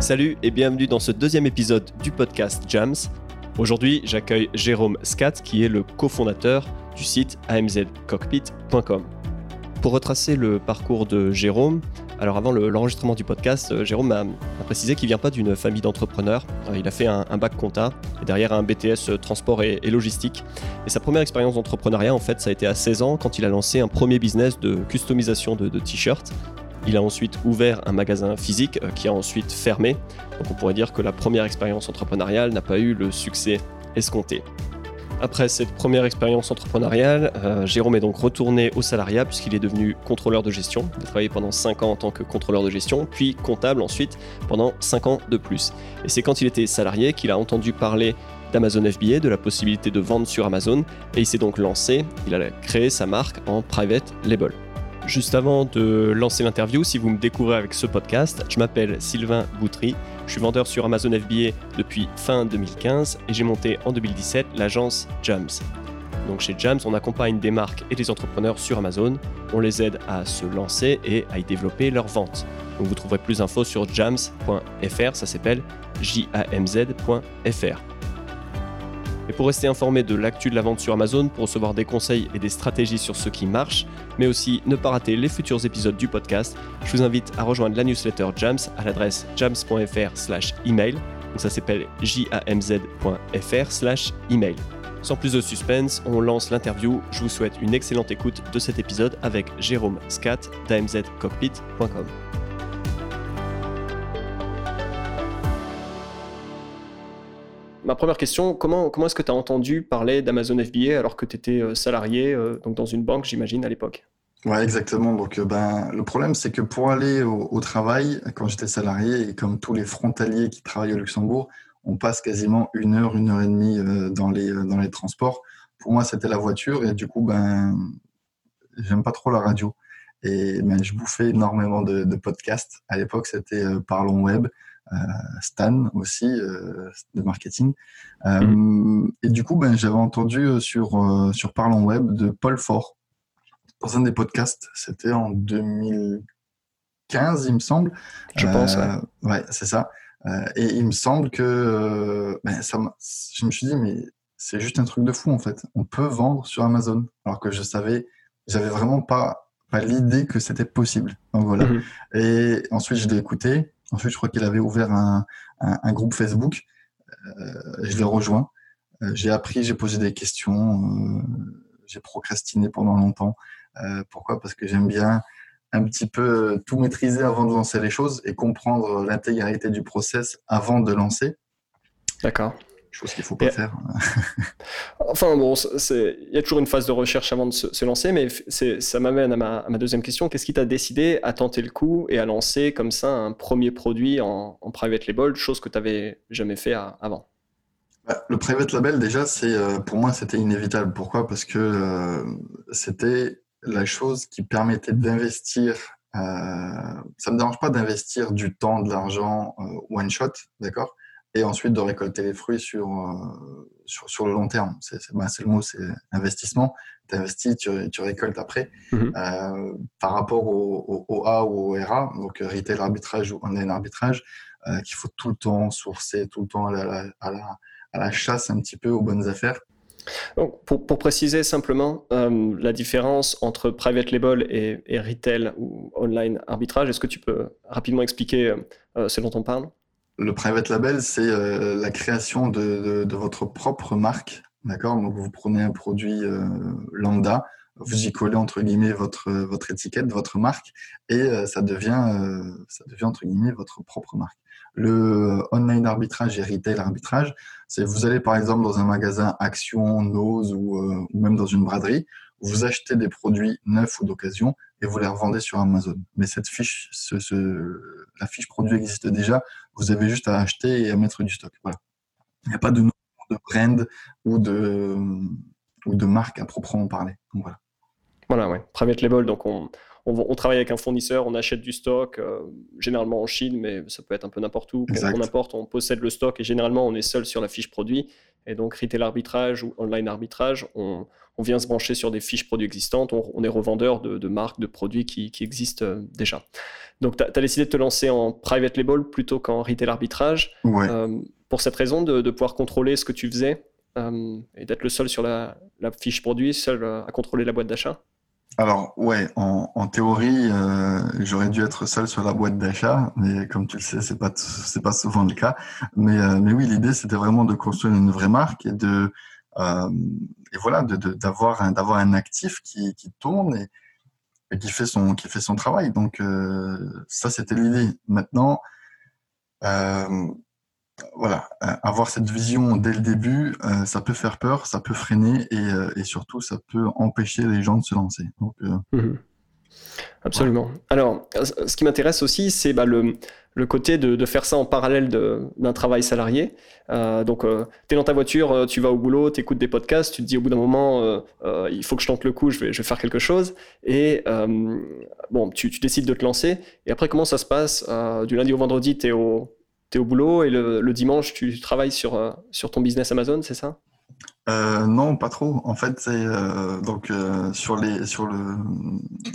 Salut et bienvenue dans ce deuxième épisode du podcast Jams. Aujourd'hui, j'accueille Jérôme Scat qui est le cofondateur du site amzcockpit.com. Pour retracer le parcours de Jérôme, alors avant l'enregistrement du podcast, euh, Jérôme m'a précisé qu'il vient pas d'une famille d'entrepreneurs. Euh, il a fait un, bac compta et derrière un BTS euh, transport et, logistique. Et sa première expérience d'entrepreneuriat, en fait, ça a été à 16 ans quand il a lancé un premier business de customisation de, de t-shirts. Il a ensuite ouvert un magasin physique qui a ensuite fermé. Donc on pourrait dire que la première expérience entrepreneuriale n'a pas eu le succès escompté. Après cette première expérience entrepreneuriale, euh, Jérôme est donc retourné au salariat puisqu'il est devenu contrôleur de gestion. Il a travaillé pendant 5 ans en tant que contrôleur de gestion, puis comptable ensuite pendant 5 ans de plus. Et c'est quand il était salarié qu'il a entendu parler d'Amazon FBA, de la possibilité de vendre sur Amazon, et il s'est donc lancé, il a créé sa marque en private label. Juste avant de lancer l'interview, si vous me découvrez avec ce podcast, je m'appelle Sylvain Boutry, je suis vendeur sur Amazon FBA depuis fin 2015 et j'ai monté en 2017 l'agence Jams. Donc chez Jams, on accompagne des marques et des entrepreneurs sur Amazon, on les aide à se lancer et à y développer leur vente. Donc vous trouverez plus d'infos sur jams.fr, ça s'appelle jamz.fr. Et pour rester informé de l'actu de la vente sur Amazon, pour recevoir des conseils et des stratégies sur ce qui marche, mais aussi ne pas rater les futurs épisodes du podcast, je vous invite à rejoindre la newsletter Jams à l'adresse jams.fr/email. Donc ça s'appelle jamz.fr/email. Sans plus de suspense, on lance l'interview. Je vous souhaite une excellente écoute de cet épisode avec Jérôme Scat d'amzcockpit.com. ma première question, comment, comment est-ce que tu as entendu parler d'Amazon FBA alors que tu étais euh, salarié euh, donc dans une banque, j'imagine, à l'époque? Ouais, exactement. Donc, euh, ben, le problème, c'est que pour aller au, travail, quand j'étais salarié, et comme tous les frontaliers qui travaillent au Luxembourg, on passe quasiment une heure, une heure et demie dans les, dans les transports. Pour moi, c'était la voiture, et du coup, ben, j'aime pas trop la radio. Et ben, je bouffais énormément de, de podcasts. À l'époque, c'était Parlons Web. Euh, Stan aussi euh, de marketing. Euh, mm. Et du coup, ben, j'avais entendu sur, sur Parlons Web de Paul Fort dans un des podcasts. C'était en 2015, il me semble. Je pense, ouais. c'est ça. et il me semble que ben, ça je me suis dit, mais c'est juste un truc de fou en fait. On peut vendre sur Amazon. Alors que je savais, j'avais vraiment pas, pas l'idée que c'était possible. Donc voilà. Mm-hmm. Et ensuite, je l'ai écouté. Ensuite, je crois qu'il avait ouvert un, groupe Facebook. Euh, je l'ai rejoint. Euh, j'ai appris, j'ai posé des questions. Euh, j'ai procrastiné pendant longtemps. pourquoi? Parce que j'aime bien un petit peu tout maîtriser avant de lancer les choses et comprendre l'intégralité du process avant de lancer. D'accord chose qu'il ne faut pas faire. enfin bon, il y a toujours une phase de recherche avant de se, lancer, mais ça m'amène à ma, deuxième question. Qu'est-ce qui t'a décidé à tenter le coup et à lancer comme ça un premier produit en, private label, chose que tu n'avais jamais fait avant? Bah, le private label, déjà, c'est euh, pour moi, c'était inévitable. Pourquoi? Parce que euh, c'était la chose qui permettait d'investir. Euh, ça ne me dérange pas d'investir du temps, de l'argent one shot, d'accord? Et ensuite de récolter les fruits sur, euh, sur, sur, le long terme. C'est bah, le mot, c'est investissement. Tu investis, tu, tu, récoltes après. Mhm. Euh, par rapport au, au, A ou au RA, donc retail arbitrage ou online arbitrage, euh, qu'il faut tout le temps sourcer, tout le temps aller à la, à la, à la chasse un petit peu aux bonnes affaires. Donc, pour, pour, préciser simplement euh, la différence entre private label et, et, retail ou online arbitrage, est-ce que tu peux rapidement expliquer euh, ce dont on parle? Le private label, c'est euh, la création de, votre propre marque. D'accord? Donc, vous prenez un produit euh, lambda, vous y collez entre guillemets votre, votre étiquette, votre marque, et euh, ça, devient, ça devient entre guillemets votre propre marque. Le online arbitrage et retail arbitrage, c'est vous allez par exemple dans un magasin Action, Nose ou, ou même dans une braderie, vous achetez des produits neufs ou d'occasion et vous les revendez sur Amazon. Mais cette fiche, ce, la fiche produit existe déjà. Vous avez juste à acheter et à mettre du stock. Il n'y a pas de de brand ou de, marque à proprement parler. voilà. Voilà, ouais. Private label, donc on, on, travaille avec un fournisseur, on achète du stock, généralement en Chine, mais ça peut être un peu n'importe où. On importe, on possède le stock et généralement on est seul sur la fiche produit. Et donc, retail arbitrage ou online arbitrage, on, vient se brancher sur des fiches produits existantes. On, est revendeur de, marques, de produits qui, existent déjà. Donc, tu as, décidé de te lancer en private label plutôt qu'en retail arbitrage. pour cette raison, de, pouvoir contrôler ce que tu faisais euh, et d'être le seul sur la, fiche produit, seul euh, à contrôler la boîte d'achat? Alors ouais, en, théorie, euh, j'aurais dû être seul sur la boîte d'achat, mais comme tu le sais, c'est pas c'est pas souvent le cas. Mais mais oui, l'idée c'était vraiment de construire une vraie marque et de et voilà d'avoir un d'avoir un actif qui, qui tourne et, et, qui fait son qui fait son travail. Donc ça c'était l'idée. Maintenant, voilà, euh, avoir cette vision dès le début, euh, ça peut faire peur, ça peut freiner et, euh, et, surtout ça peut empêcher les gens de se lancer. Mhm. Absolument. Alors, ce qui m'intéresse aussi, c'est bah, le, le, côté de, de, faire ça en parallèle d'un travail salarié. donc, tu es dans ta voiture, tu vas au boulot, tu écoutes des podcasts, tu te dis au bout d'un moment, il faut que je tente le coup, je vais, je vais faire quelque chose. Et bon, tu, tu, décides de te lancer. Et après, comment ça se passe Du lundi au vendredi, tu es au, tu es au boulot et le, dimanche, tu travailles sur, euh, sur ton business Amazon, c'est ça? Euh, non, pas trop. En fait, c'est euh, donc sur les sur le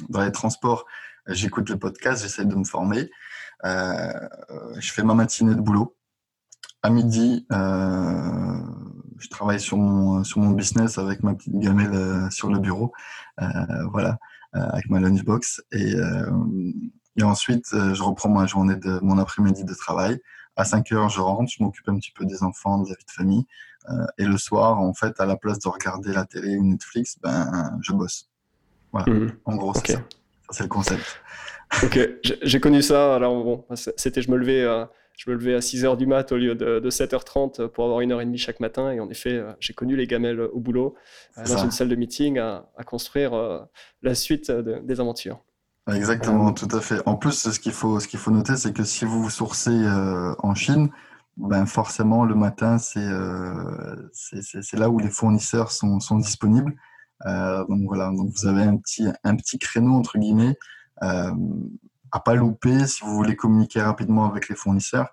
dans les transports, j'écoute le podcast, j'essaie de me former. je fais ma matinée de boulot. À midi, je travaille sur mon sur mon business avec ma petite gamelle sur le bureau, voilà, avec ma lunchbox et et ensuite je reprends ma journée de mon après-midi de travail. À 5 heures, je rentre, je m'occupe un petit peu des enfants, de la vie de famille. Euh, et le soir, en fait, à la place de regarder la télé ou Netflix, ben, je bosse. Voilà. Mhm. En gros, c'est ça. C'est le concept. Ok, j'ai connu ça. Alors, bon, c'était, je me levais. Euh, je me levais à 6h du mat au lieu de, 7h30 pour avoir une heure et demie chaque matin. Et en effet, euh, j'ai connu les gamelles au boulot, dans une salle de meeting, à, construire la suite des aventures. Exactement, tout à fait. En plus, ce qu'il faut, ce qu'il faut noter, c'est que si vous vous sourcez euh, en Chine, ben forcément le matin, c'est euh, c'est là où les fournisseurs sont, sont disponibles. Euh, donc voilà, donc vous avez un petit un petit créneau entre guillemets euh, à pas louper si vous voulez communiquer rapidement avec les fournisseurs.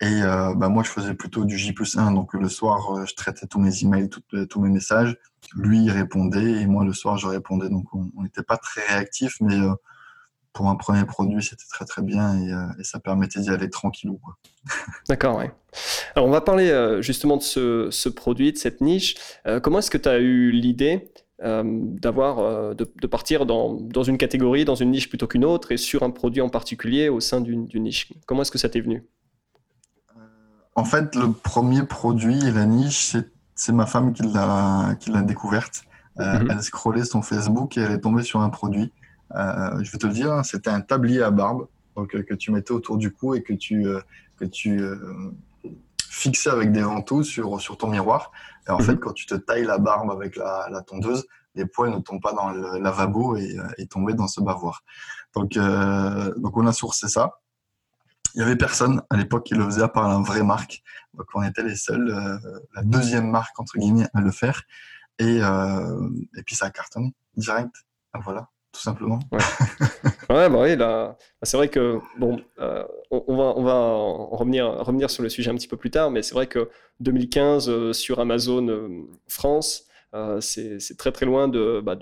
Et euh, bah moi, je faisais plutôt du J plus 1. Donc le soir, euh, je traitais tous mes emails, euh, tous mes messages. Lui, il répondait et moi, le soir, je répondais. Donc on n'était pas très réactif, mais pour un premier produit, c'était très très bien et, ça permettait d'y aller tranquillou. D'accord, oui. Alors on va parler justement de ce, produit, de cette niche. comment est-ce que tu as eu l'idée d'avoir de, partir dans, une catégorie, dans une niche plutôt qu'une autre et sur un produit en particulier au sein d'une niche? Comment est-ce que ça t'est venu? En fait, le premier produit et la niche, c'est ma femme qui l'a découverte. Euh, mhm. Elle scrollait son Facebook et elle est tombée sur un produit. Euh, je vais te le dire, c'était un tablier à barbe donc, euh, que tu mettais autour du cou et que tu, que tu fixais avec des vantaux sur, sur ton miroir. Et en mhm. fait, quand tu te tailles la barbe avec la, tondeuse, les poils ne tombent pas dans le lavabo et, et tombaient dans ce bavoir. Donc, donc on a sourcé ça il y avait personne à l'époque qui le faisait à part la vraie marque. Donc on était les seuls, euh, la deuxième marque entre guillemets à le faire. Et, euh, et puis ça a cartonné direct. Voilà, tout simplement. Ouais, ouais bah oui, là, c'est vrai que bon, euh, on, va, on va revenir, revenir sur le sujet un petit peu plus tard, mais c'est vrai que 2015 sur Amazon France, euh, c'est très très loin de, bah,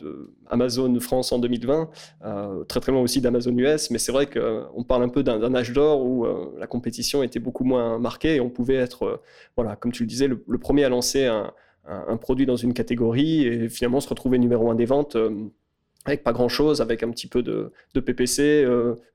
Amazon France en 2020, euh, très très loin aussi d'Amazon US, mais c'est vrai qu'on parle un peu d'un âge d'or où euh, la compétition était beaucoup moins marquée et on pouvait être, voilà, comme tu le disais, le, premier à lancer un, produit dans une catégorie et finalement se retrouver numéro un des ventes avec pas grand chose, avec un petit peu de, PPC,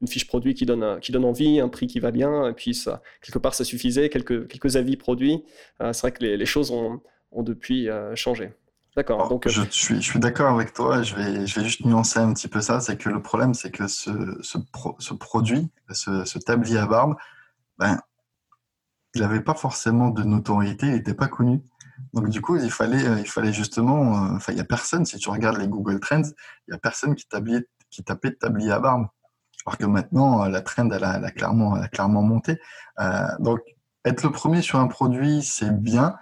une fiche produit qui donne, qui donne envie, un prix qui va bien, et puis ça, quelque part ça suffisait, quelques, avis produits. c'est vrai que les, choses ont depuis changé. D'accord. Donc, je suis, je suis d'accord avec toi. Je vais, je vais juste nuancer un petit peu ça. C'est que le problème, c'est que ce, ce, ce produit, ce, ce, tablier à barbe, ben, il n'avait pas forcément de notoriété, il n'était pas connu. Donc du coup, il fallait, il fallait justement, euh, enfin, il n'y a personne. Si tu regardes les Google Trends, il n'y a personne qui, tablier, qui tapait tablier à barbe. Alors que maintenant, la trend, elle a, elle a clairement, elle a clairement monté. Euh, donc, être le premier sur un produit, c'est bien.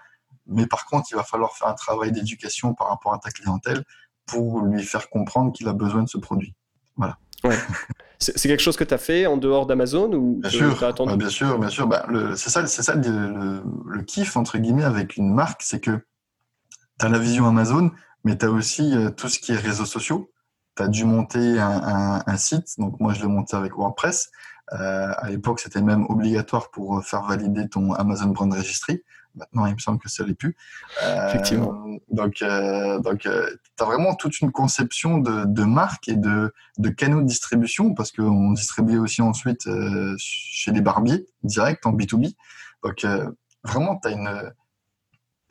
Mais par contre, il va falloir faire un travail d'éducation par rapport à ta clientèle pour lui faire comprendre qu'il a besoin de ce produit. Voilà. C'est quelque chose que tu as fait en dehors d'Amazon ou bien, sûr, attendu? Bien sûr, bien sûr, bah, c'est ça, c'est ça le, le, kiff entre guillemets avec une marque, c'est que tu as la vision Amazon, mais tu as aussi euh, tout ce qui est réseaux sociaux. Tu as dû monter un, un, site, donc moi je l'ai monté avec WordPress. Euh, à l'époque, c'était même obligatoire pour faire valider ton Amazon Brand Registry. Maintenant, il me semble que ça l'est plus. Euh, Effectivement. Donc, euh, donc euh, tu as vraiment toute une conception de, de marque et de, de canaux de distribution parce qu'on distribuait aussi ensuite chez les barbiers direct en B2B. Donc, vraiment, tu as une,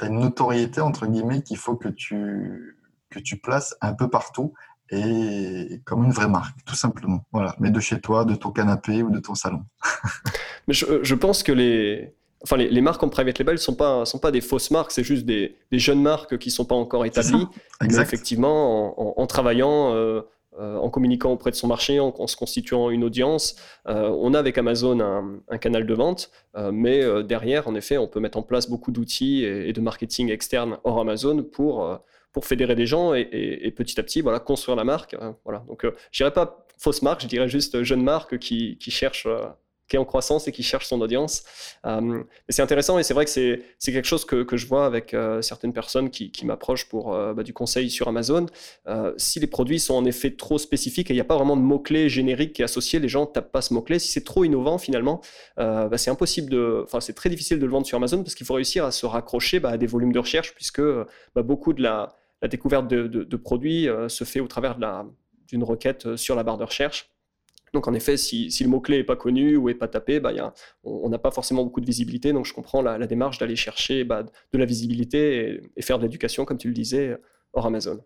une notoriété, entre guillemets, qu'il faut que tu, que tu places un peu partout et comme une vraie marque, tout simplement. Voilà, mais de chez toi, de ton canapé ou de ton salon. mais je, je pense que les, Enfin, les, marques en private label ne sont pas, sont pas des fausses marques, c'est juste des, des, jeunes marques qui ne sont pas encore établies. effectivement, en, travaillant, euh, euh, en communiquant auprès de son marché, en, se constituant une audience, euh, on a avec Amazon un, un canal de vente, mais derrière, en effet, on peut mettre en place beaucoup d'outils et, de marketing externe hors Amazon pour, pour fédérer des gens et, et, petit à petit voilà, construire la marque. voilà. Donc, je dirais pas fausse marque, je dirais juste jeune marque qui, qui cherche qui est en croissance et qui cherche son audience. Euh, c'est intéressant et c'est vrai que c'est quelque chose que, je vois avec euh, certaines personnes qui, m'approchent pour euh, bah, du conseil sur Amazon. Euh, si les produits sont en effet trop spécifiques et il n'y a pas vraiment de mots-clés génériques qui est associé, les gens ne tapent pas ce mot-clé. Si c'est trop innovant finalement, bah, c'est impossible de, enfin c'est très difficile de le vendre sur Amazon parce qu'il faut réussir à se raccrocher bah, à des volumes de recherche puisque beaucoup de la, découverte de produits se fait au travers d'une requête sur la barre de recherche. Donc en effet, si, le mot-clé n'est pas connu ou n'est pas tapé, bah, on n'a pas forcément beaucoup de visibilité. Donc je comprends la, démarche d'aller chercher bah, de la visibilité et, faire de l'éducation, comme tu le disais, hors Amazon.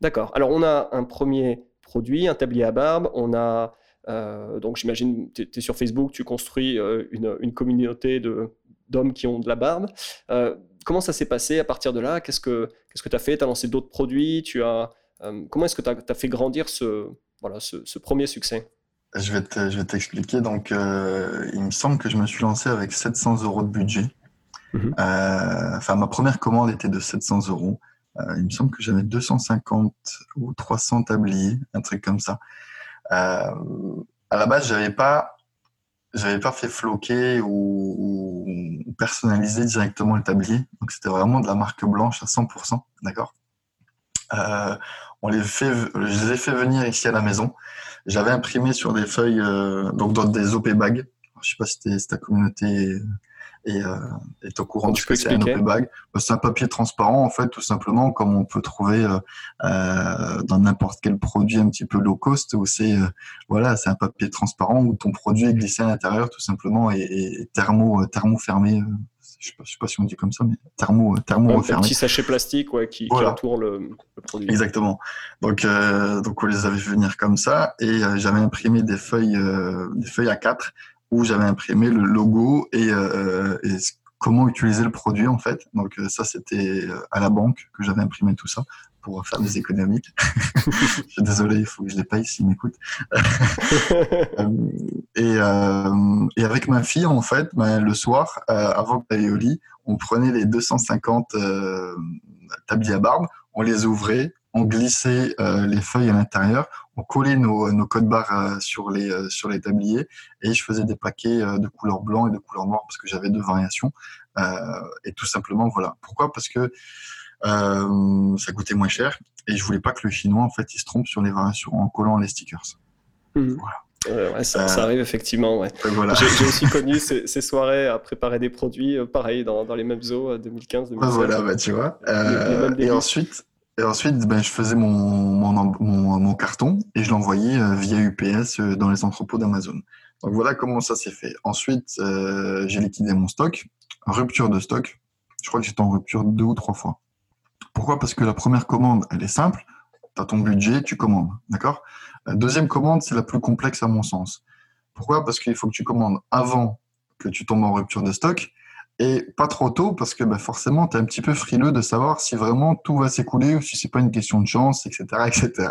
D'accord. Alors on a un premier produit, un tablier à barbe. On a, euh, donc j'imagine, tu es, sur Facebook, tu construis euh, une, communauté d'hommes qui ont de la barbe. Euh, comment ça s'est passé à partir de là? Qu'est-ce que tu as fait? Tu as lancé d'autres produits? Tu as, Comment est-ce que tu as, fait grandir ce, voilà, ce premier succès? Je vais te, je vais t'expliquer. Donc, euh, il me semble que je me suis lancé avec 700 euros de budget. Mhm. Euh, enfin, ma première commande était de 700 euros. Euh, il me semble que j'avais 250 ou 300 tabliers, un truc comme ça. à la base, j'avais pas, j'avais pas fait floquer ou, ou, personnaliser directement le tablier. Donc, c'était vraiment de la marque blanche à 100%, d'accord? on les fait, je les ai fait venir ici à la maison. J'avais imprimé sur des feuilles, euh, donc dans des OP bags. Je sais pas si, ta communauté est, euh, est au courant de ce que c'est un OP bag. C'est un papier transparent en fait, tout simplement, comme on peut trouver euh, euh dans n'importe quel produit un petit peu low cost, où c'est euh, voilà, c'est un papier transparent où ton produit est glissé à l'intérieur tout simplement et, et thermo thermo fermé je sais, sais pas si on dit comme ça, mais thermo, thermo Un petit sachet plastique ouais, qui, entoure le, produit. Exactement. Donc, euh, donc on les avait venir comme ça et euh, j'avais imprimé des feuilles, euh, des feuilles A4 où j'avais imprimé le logo et, et comment utiliser le produit en fait. Donc ça c'était à la banque que j'avais imprimé tout ça pour faire des économies. je suis désolé, il faut que je les paye s'ils m'écoutent. Euh, et, euh, et, avec ma fille, en fait, ben, le soir, euh, avant d'aller au lit, on prenait les 250 euh, tabliers à barbe, on les ouvrait, on glissait euh, les feuilles à l'intérieur, on collait nos, nos codes barres sur, les, sur les tabliers et je faisais des paquets de couleur blanc et de couleur noire parce que j'avais deux variations. et tout simplement, voilà. Pourquoi? Parce que euh, ça coûtait moins cher et je voulais pas que le chinois en fait il se trompe sur les variations en collant les stickers. Mhm. Voilà. ouais, ça, ça, arrive effectivement. Ouais. Voilà. J'ai aussi connu ces, ces, soirées à préparer des produits, euh, pareil, dans, dans, les mêmes eaux, 2015, 2016. Voilà, bah, tu vois. Euh, et ensuite, et ensuite ben, je faisais mon, mon, mon, mon carton et je l'envoyais euh, via UPS dans les entrepôts d'Amazon. Donc voilà comment ça s'est fait. Ensuite, j'ai liquidé mon stock, rupture de stock. Je crois que j'étais en rupture deux ou trois fois. Pourquoi? Parce que la première commande, elle est simple. Tu as ton budget, tu commandes. D'accord? La deuxième commande, c'est la plus complexe à mon sens. Pourquoi? Parce qu'il faut que tu commandes avant que tu tombes en rupture de stock et pas trop tôt parce que bah, forcément, tu es un petit peu frileux de savoir si vraiment tout va s'écouler ou si c'est pas une question de chance, etc. etc.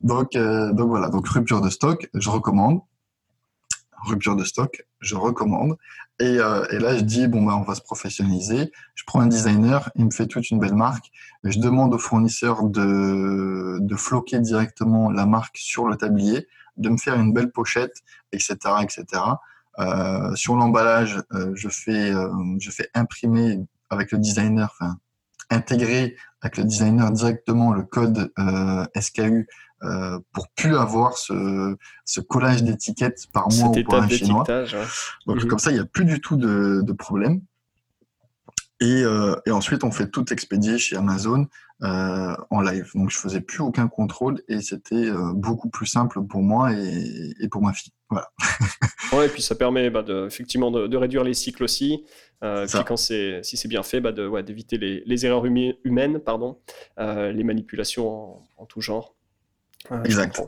Donc, euh, donc voilà, donc rupture de stock, je recommande rupture de stock, je recommande. Et, euh, et là, je dis, bon, bah, on va se professionnaliser. Je prends un designer, il me fait toute une belle marque. Je demande au fournisseur de, floquer directement la marque sur le tablier de me faire une belle pochette, etc., etc. Euh, sur l'emballage, euh, je fais je imprimer avec le designer, enfin intégrer avec le designer directement le code SKU euh, pour plus avoir ce, ce collage d'étiquettes par mois ou par un chinois. Donc mhm. comme ça, il n'y a plus du tout de, de problème. Et, euh, et, ensuite, on fait tout expédier chez Amazon euh, en live. Donc, je faisais plus aucun contrôle et c'était euh, beaucoup plus simple pour moi et, et pour ma fille. Voilà. ouais, et puis ça permet bah, de, effectivement de, de, réduire les cycles aussi. Euh, puis quand c'est, si c'est bien fait, bah, ouais, d'éviter les, les, erreurs humaines, pardon, euh, les manipulations en, en, tout genre exact.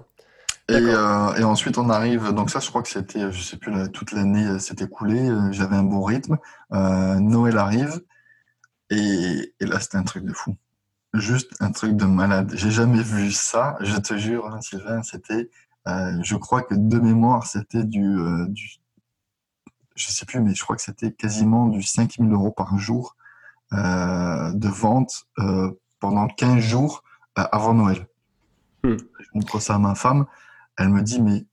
Et, euh, et, ensuite, on arrive. Donc, ça, je crois que c'était, je sais plus, toute l'année euh, s'est écoulée. Euh, j'avais un bon rythme. Euh, Noël arrive. Et, et là, c'était un truc de fou. Juste un truc de malade. J'ai jamais vu ça. Je te jure, hein, Sylvain, c'était. Euh, je crois que de mémoire, c'était du, euh, du. Je sais plus, mais je crois que c'était quasiment du 5000 euros par jour de vente pendant 15 jours avant Noël. Hmm. Je montre ça à ma femme. Elle me dit, mais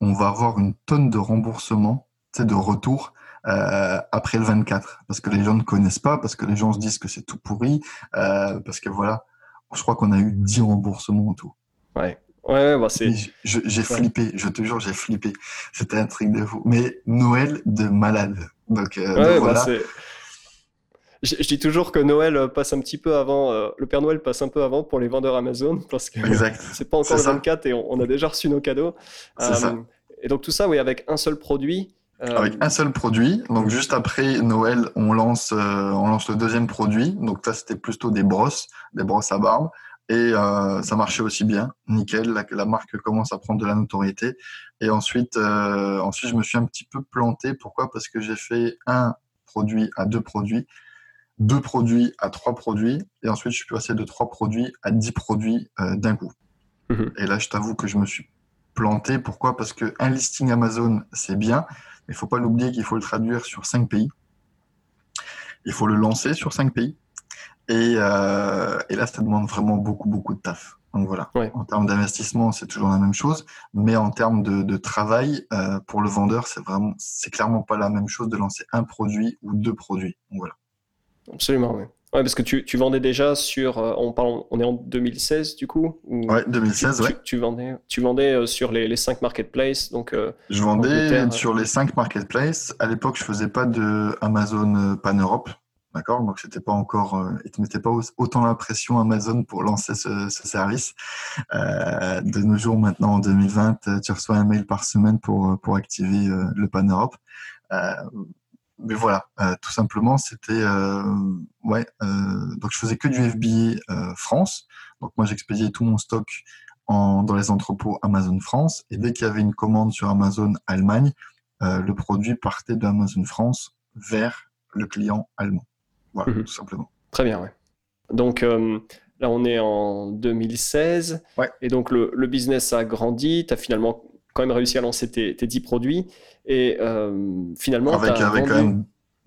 on va avoir une tonne de remboursement, de retour euh, après le 24. Parce que les gens ne connaissent pas, parce que les gens se disent que c'est tout pourri, euh, parce que voilà, je crois qu'on a eu 10 remboursements en tout. Ouais. Ouais, bah c'est. J'ai flippé, je te jure, j'ai flippé. C'était un truc de fou. Mais Noël de malade. Donc, euh, ouais, bah voilà. Je, dis toujours que Noël passe un petit peu avant, euh, le Père Noël passe un peu avant pour les vendeurs Amazon parce que c'est pas encore le 24 et on, a déjà reçu nos cadeaux. Euh, ça. Et donc tout ça, oui, avec un seul produit. Euh... Avec un seul produit. Donc juste après Noël, on lance, euh, on lance le deuxième produit. Donc ça, c'était plutôt des brosses, des brosses à barbe. Et euh, ça marchait aussi bien, nickel. La, la, marque commence à prendre de la notoriété. Et ensuite, ensuite, je me suis un petit peu planté. Pourquoi? Parce que j'ai fait un produit à deux produits deux produits à trois produits, et ensuite je suis passé de trois produits à dix produits euh, d'un coup. Mhm. Et là, je t'avoue que je me suis planté. Pourquoi? Parce qu'un listing Amazon, c'est bien, mais il faut pas l'oublier qu'il faut le traduire sur cinq pays. Il faut le lancer sur cinq pays. Et, euh, et, là, ça demande vraiment beaucoup, beaucoup de taf. Donc voilà. En termes d'investissement, c'est toujours la même chose, mais en termes de, de travail euh, pour le vendeur, c'est vraiment, c'est clairement pas la même chose de lancer un produit ou deux produits. Donc voilà. Absolument, oui. Ouais, parce que tu, tu, vendais déjà sur. Euh, on, parle, on est en 2016 du coup ou... Ouais, 2016, tu, ouais. Tu, vendais, tu vendais euh, sur les, les 5 marketplaces. Donc, euh, je vendais sur les 5 marketplaces. À l'époque, je faisais pas de Amazon Pan Europe. D'accord Donc, c'était pas encore. Ils te mettaient pas autant la pression Amazon pour lancer ce, ce service. De nos jours, maintenant, en 2020, tu reçois un mail par semaine pour, pour activer le Pan Europe mais voilà, euh, tout simplement, c'était euh, ouais. Euh, donc je faisais que du FBA France. Donc moi j'expédiais tout mon stock en, dans les entrepôts Amazon France. Et dès qu'il y avait une commande sur Amazon Allemagne, le produit partait de Amazon France vers le client allemand. Voilà, mmh. tout simplement. Très bien, ouais. Donc là on est en 2016. Ouais. Et donc le, le business a grandi. Tu as finalement quand même réussi à lancer tes, tes 10 produits. Et euh, finalement, avec, avec, quand même,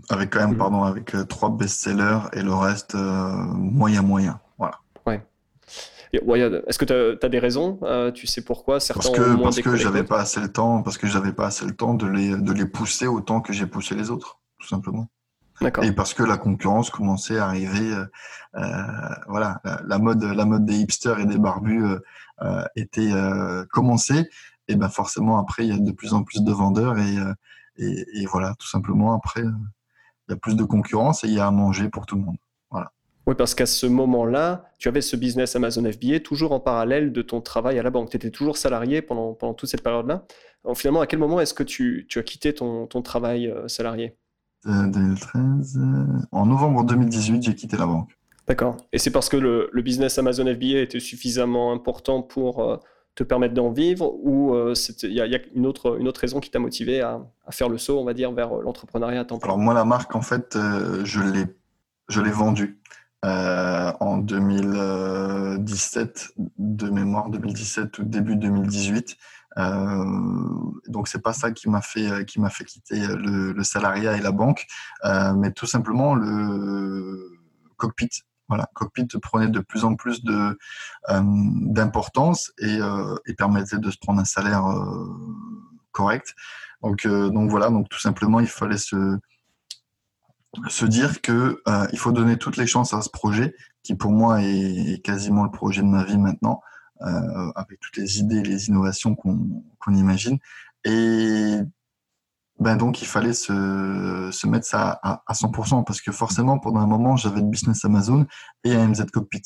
avec quand même, mmh. pardon, avec euh, trois best-sellers et le reste euh, moyen moyen. Voilà. Ouais. Est-ce que tu as, des raisons? Euh, Tu sais pourquoi certains Parce que parce que j'avais pas assez le temps, parce que j'avais pas assez le temps de les de les pousser autant que j'ai poussé les autres, tout simplement. Et parce que la concurrence commençait à arriver, euh, voilà, la, la, mode la mode des hipsters et des barbus euh, était commencée et ben forcément après il y a de plus en plus de vendeurs et, euh, et, et voilà tout simplement après euh, il y a plus de concurrence et il y a à manger pour tout le monde. Voilà. Oui, parce qu'à ce moment-là, tu avais ce business Amazon FBA toujours en parallèle de ton travail à la banque. Tu étais toujours salarié pendant, pendant toute cette période-là. Finalement, à quel moment est-ce que tu, tu, as quitté ton, ton travail euh, salarié? Euh, 2013, en novembre 2018, j'ai quitté la banque. D'accord. Et c'est parce que le, le, business Amazon FBA était suffisamment important pour, te permettre d'en vivre ou il euh, y, y, a une autre, une autre raison qui t'a motivé à, faire le saut, on va dire, vers euh, l'entrepreneuriat temps Alors moi, la marque, en fait, euh, je l'ai vendue euh, en 2017, de mémoire 2017 ou début 2018. Euh, donc c'est pas ça qui m'a fait qui m'a fait quitter le, salariat et la banque, mais tout simplement le cockpit Voilà, Cockpit prenait de plus en plus de d'importance et, et, permettait de se prendre un salaire correct. Donc, donc voilà, donc tout simplement, il fallait se se dire que il faut donner toutes les chances à ce projet qui pour moi est, quasiment le projet de ma vie maintenant, avec toutes les idées, les innovations qu'on imagine. Et ben donc il fallait se, se mettre ça à, à, 100% parce que forcément pendant un moment j'avais le business Amazon et AMZ Cockpit.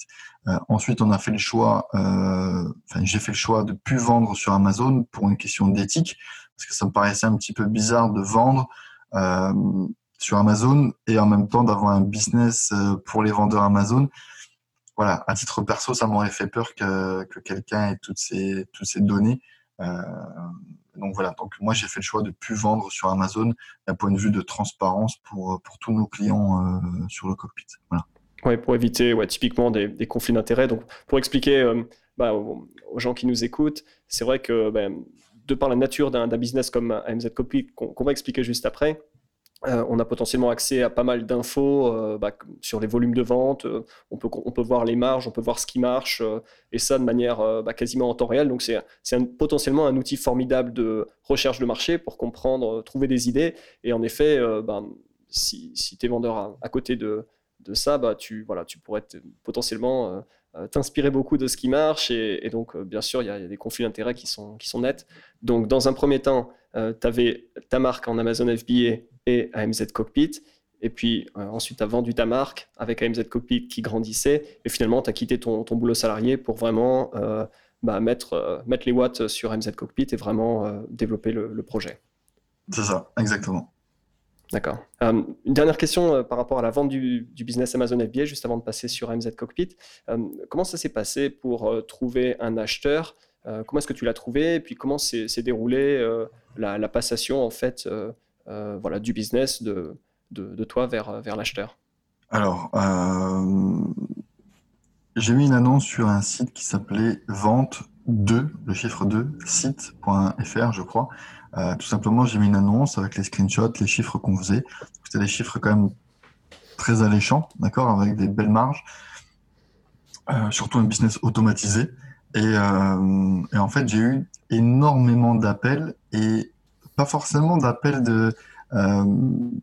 Euh, ensuite on a fait le choix, euh, enfin j'ai fait le choix de plus vendre sur Amazon pour une question d'éthique parce que ça me paraissait un petit peu bizarre de vendre euh, sur Amazon et en même temps d'avoir un business euh, pour les vendeurs Amazon. Voilà, à titre perso ça m'aurait fait peur que, que quelqu'un ait toutes ces toutes ces données. Euh, donc voilà, donc moi j'ai fait le choix de plus vendre sur Amazon d'un point de vue de transparence pour, pour tous nos clients euh, sur le cockpit. Voilà. Ouais, pour éviter ouais, typiquement des, des conflits d'intérêts. Donc pour expliquer euh, bah, aux, gens qui nous écoutent, c'est vrai que bah, de par la nature d'un business comme AMZ Cockpit, qu'on va expliquer juste après, euh, on a potentiellement accès à pas mal d'infos euh, bah, sur les volumes de vente. Euh, on, peut, on peut voir les marges, on peut voir ce qui marche, et ça de manière bah, quasiment en temps réel. Donc c'est potentiellement un outil formidable de recherche de marché pour comprendre, trouver des idées. Et en effet, bah, si, si tu es vendeur à, côté de, de ça, tu, voilà, tu pourrais potentiellement t'inspirer beaucoup de ce qui marche. Et, donc, bien sûr, il y, a des conflits d'intérêts qui sont, qui sont nets. Donc, dans un premier temps, tu avais ta marque en Amazon FBA et AMZ Cockpit. Et puis euh, ensuite, tu as vendu ta marque avec AMZ Cockpit qui grandissait. Et finalement, tu as quitté ton, ton, boulot salarié pour vraiment euh, bah, mettre, euh, mettre les watts sur AMZ Cockpit et vraiment développer le, projet. C'est ça, exactement. D'accord. une dernière question par rapport à la vente du, du, business Amazon FBA, juste avant de passer sur AMZ Cockpit. comment ça s'est passé pour trouver un acheteur? Comment est-ce que tu l'as trouvé? Et puis comment s'est déroulée la, la, passation en fait voilà, du business de, de, toi vers, vers l'acheteur Alors, euh, j'ai mis une annonce sur un site qui s'appelait vente 2, le chiffre 2, site.fr, je crois. Euh, tout simplement, j'ai mis une annonce avec les screenshots, les chiffres qu'on faisait. C'était des chiffres quand même très alléchants, d'accord, avec des belles marges. surtout un business automatisé. Et, et en fait, j'ai eu énormément d'appels et pas forcément d'appels de, euh,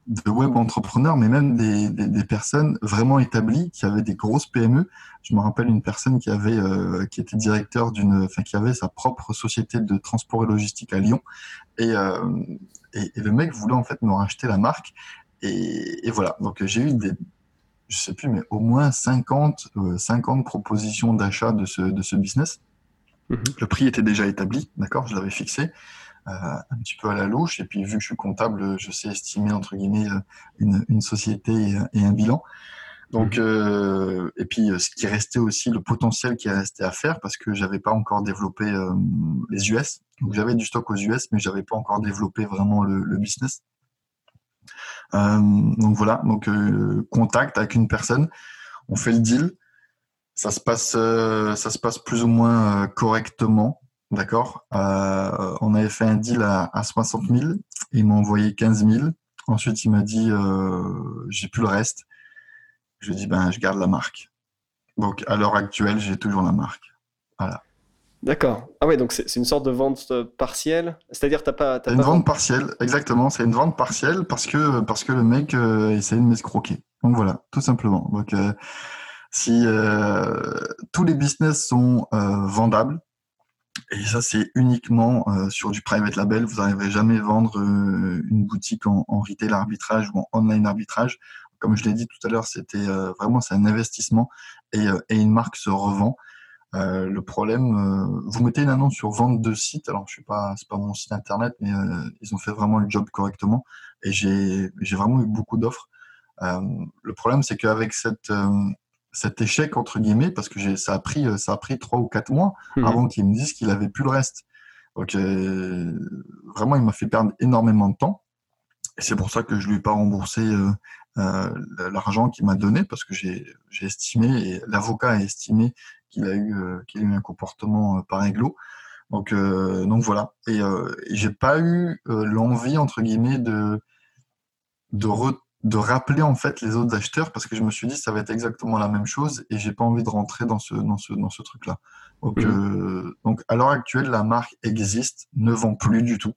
de web entrepreneurs, mais même des, des, personnes vraiment établies qui avaient des grosses PME. Je me rappelle une personne qui avait, euh, qui était directeur d'une, enfin qui avait sa propre société de transport et logistique à Lyon, et, euh, et, le mec voulait en fait me racheter la marque. Et, et voilà, donc j'ai eu des, je sais plus, mais au moins 50, 50 propositions d'achat de ce, de ce business. Mmh le prix était déjà établi, d'accord, je l'avais fixé. Euh, un petit peu à la louche. Et puis, vu que je suis comptable, je sais estimer, entre guillemets, euh, une, une société et, un bilan. Donc, mhm. euh, et puis, ce qui restait aussi, le potentiel qui restait à faire, parce que j'avais pas encore développé les US. Donc, j'avais du stock aux US, mais j'avais pas encore développé vraiment le, le business. donc voilà, donc contact avec une personne, on fait le deal, ça se passe, ça se passe plus ou moins correctement. D'accord. Euh, on avait fait un deal à, 60 000. Il m'a envoyé 15 000. Ensuite, il m'a dit euh, j'ai plus le reste. Je lui ai dit ben je garde la marque. Donc à l'heure actuelle, j'ai toujours la marque. Voilà. D'accord. Ah ouais, donc c'est une sorte de vente euh, partielle. C'est-à-dire t'as pas. une vente partielle, exactement. C'est une vente partielle parce que parce que le mec euh, essaye de m'escroquer. Donc voilà, tout simplement. Donc si tous les business sont vendables, et ça, c'est uniquement euh, sur du private label. Vous n'arriverez jamais à vendre euh, une boutique en, en, retail arbitrage ou en online arbitrage. Comme je l'ai dit tout à l'heure, c'était euh, vraiment c'est un investissement et, et, une marque se revend. le problème, vous mettez une annonce sur vente de site. Alors, je suis pas, c'est pas mon site internet, mais ils ont fait vraiment le job correctement. Et j'ai, j'ai vraiment eu beaucoup d'offres. le problème, c'est qu'avec cette cet échec entre guillemets parce que ça a pris ça a pris trois ou quatre mois mmh avant qu'il me dise qu'il avait plus le reste. Donc euh, vraiment il m'a fait perdre énormément de temps et c'est pour ça que je lui ai pas remboursé euh, euh, l'argent qu'il m'a donné parce que j'ai estimé et l'avocat a estimé qu'il a eu qu'il a eu un comportement par réglo. Donc donc voilà et, et j'ai pas eu l'envie entre guillemets de de de rappeler en fait les autres acheteurs parce que je me suis dit ça va être exactement la même chose et j'ai pas envie de rentrer dans ce dans ce dans ce truc là. Donc, mhm. euh, donc à l'heure actuelle la marque existe, ne vend plus du tout.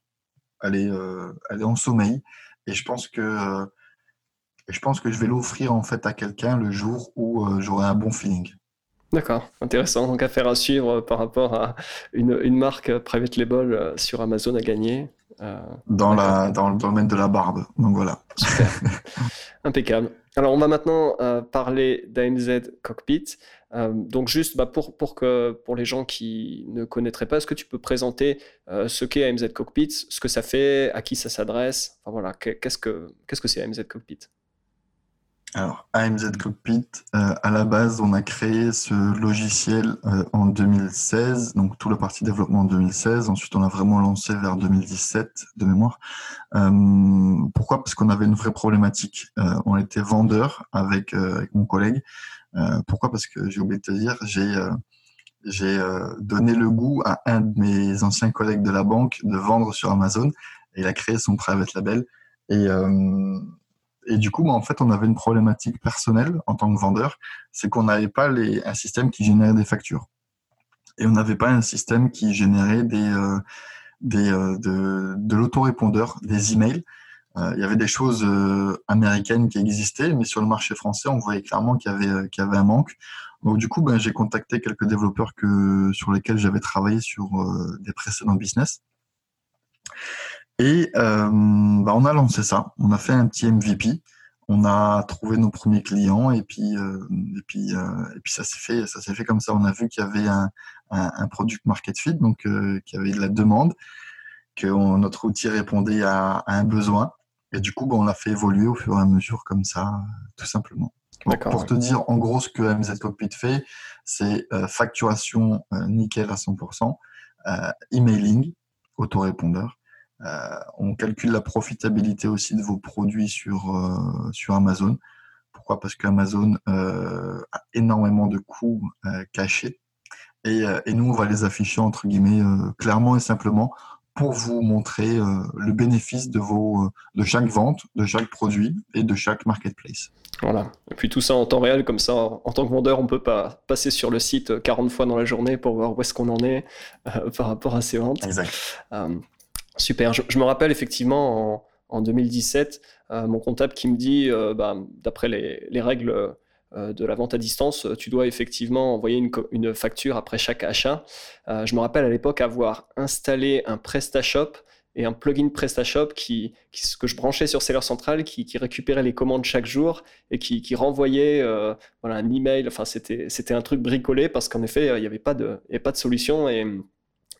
Elle est euh, elle est en sommeil et je pense que euh, je pense que je vais l'offrir en fait à quelqu'un le jour où j'aurai un bon feeling. D'accord, intéressant. Donc affaire à suivre par rapport à une, une marque private label sur Amazon à gagner. Euh, dans, la, dans le domaine de la barbe. Donc voilà. Impeccable. Alors on va maintenant euh, parler d'AMZ Cockpit. Euh, donc juste bah, pour, pour, que, pour les gens qui ne connaîtraient pas, est-ce que tu peux présenter ce qu'est AMZ Cockpit, ce que ça fait, à qui ça s'adresse enfin, voilà, Qu'est-ce que c'est -ce que AMZ Cockpit? Alors, AMZ Cockpit, euh, à la base, on a créé ce logiciel euh, en 2016, donc tout le parti développement en 2016. Ensuite, on a vraiment lancé vers 2017 de mémoire. Euh, pourquoi? Parce qu'on avait une vraie problématique. on était vendeur avec, avec mon collègue. pourquoi? Parce que j'ai oublié de te dire, j'ai j'ai donné le goût à un de mes anciens collègues de la banque de vendre sur Amazon. Il a créé son private label. Et et du coup, en fait, on avait une problématique personnelle en tant que vendeur, c'est qu'on n'avait pas un système qui générait des factures. Et on n'avait pas un système qui générait des, euh, des, euh, de, de l'autorépondeur, des emails. Euh, il y avait des choses américaines qui existaient, mais sur le marché français, on voyait clairement qu'il y avait, y avait un manque. Donc du coup, ben, j'ai contacté quelques développeurs que, sur lesquels j'avais travaillé sur des précédents business. Et euh, bah, on a lancé ça. On a fait un petit MVP. On a trouvé nos premiers clients et puis euh, et puis euh, et puis ça s'est fait ça s'est fait comme ça. On a vu qu'il y avait un, un, product market fit, donc qu'il y avait de la demande, que notre outil répondait à, un besoin. Et du coup, bah, on l'a fait évoluer au fur et à mesure comme ça, tout simplement. pour te dire en gros ce que MZ Cockpit fait, c'est facturation nickel à 100%, emailing, autorépondeur, euh, on calcule la profitabilité aussi de vos produits sur, euh, sur Amazon. Pourquoi? Parce qu'Amazon euh, a énormément de coûts cachés. Et, nous, on va les afficher entre guillemets clairement et simplement pour vous montrer le bénéfice de, vos, de chaque vente, de chaque produit et de chaque marketplace. Voilà. Et puis tout ça en temps réel, comme ça, en tant que vendeur, on ne peut pas passer sur le site 40 fois dans la journée pour voir où est-ce qu'on en est par rapport à ses ventes. Exact. Super. Je, me rappelle effectivement en, 2017, euh, mon comptable qui me dit, euh, bah, d'après les, règles euh, de la vente à distance, tu dois effectivement envoyer une, facture après chaque achat. je me rappelle à l'époque avoir installé un PrestaShop et un plugin PrestaShop qui, que je branchais sur Seller Central, qui, récupérait les commandes chaque jour et qui, renvoyait voilà, un email. Enfin, c'était, un truc bricolé parce qu'en effet, il n'y avait, pas de, pas de solution et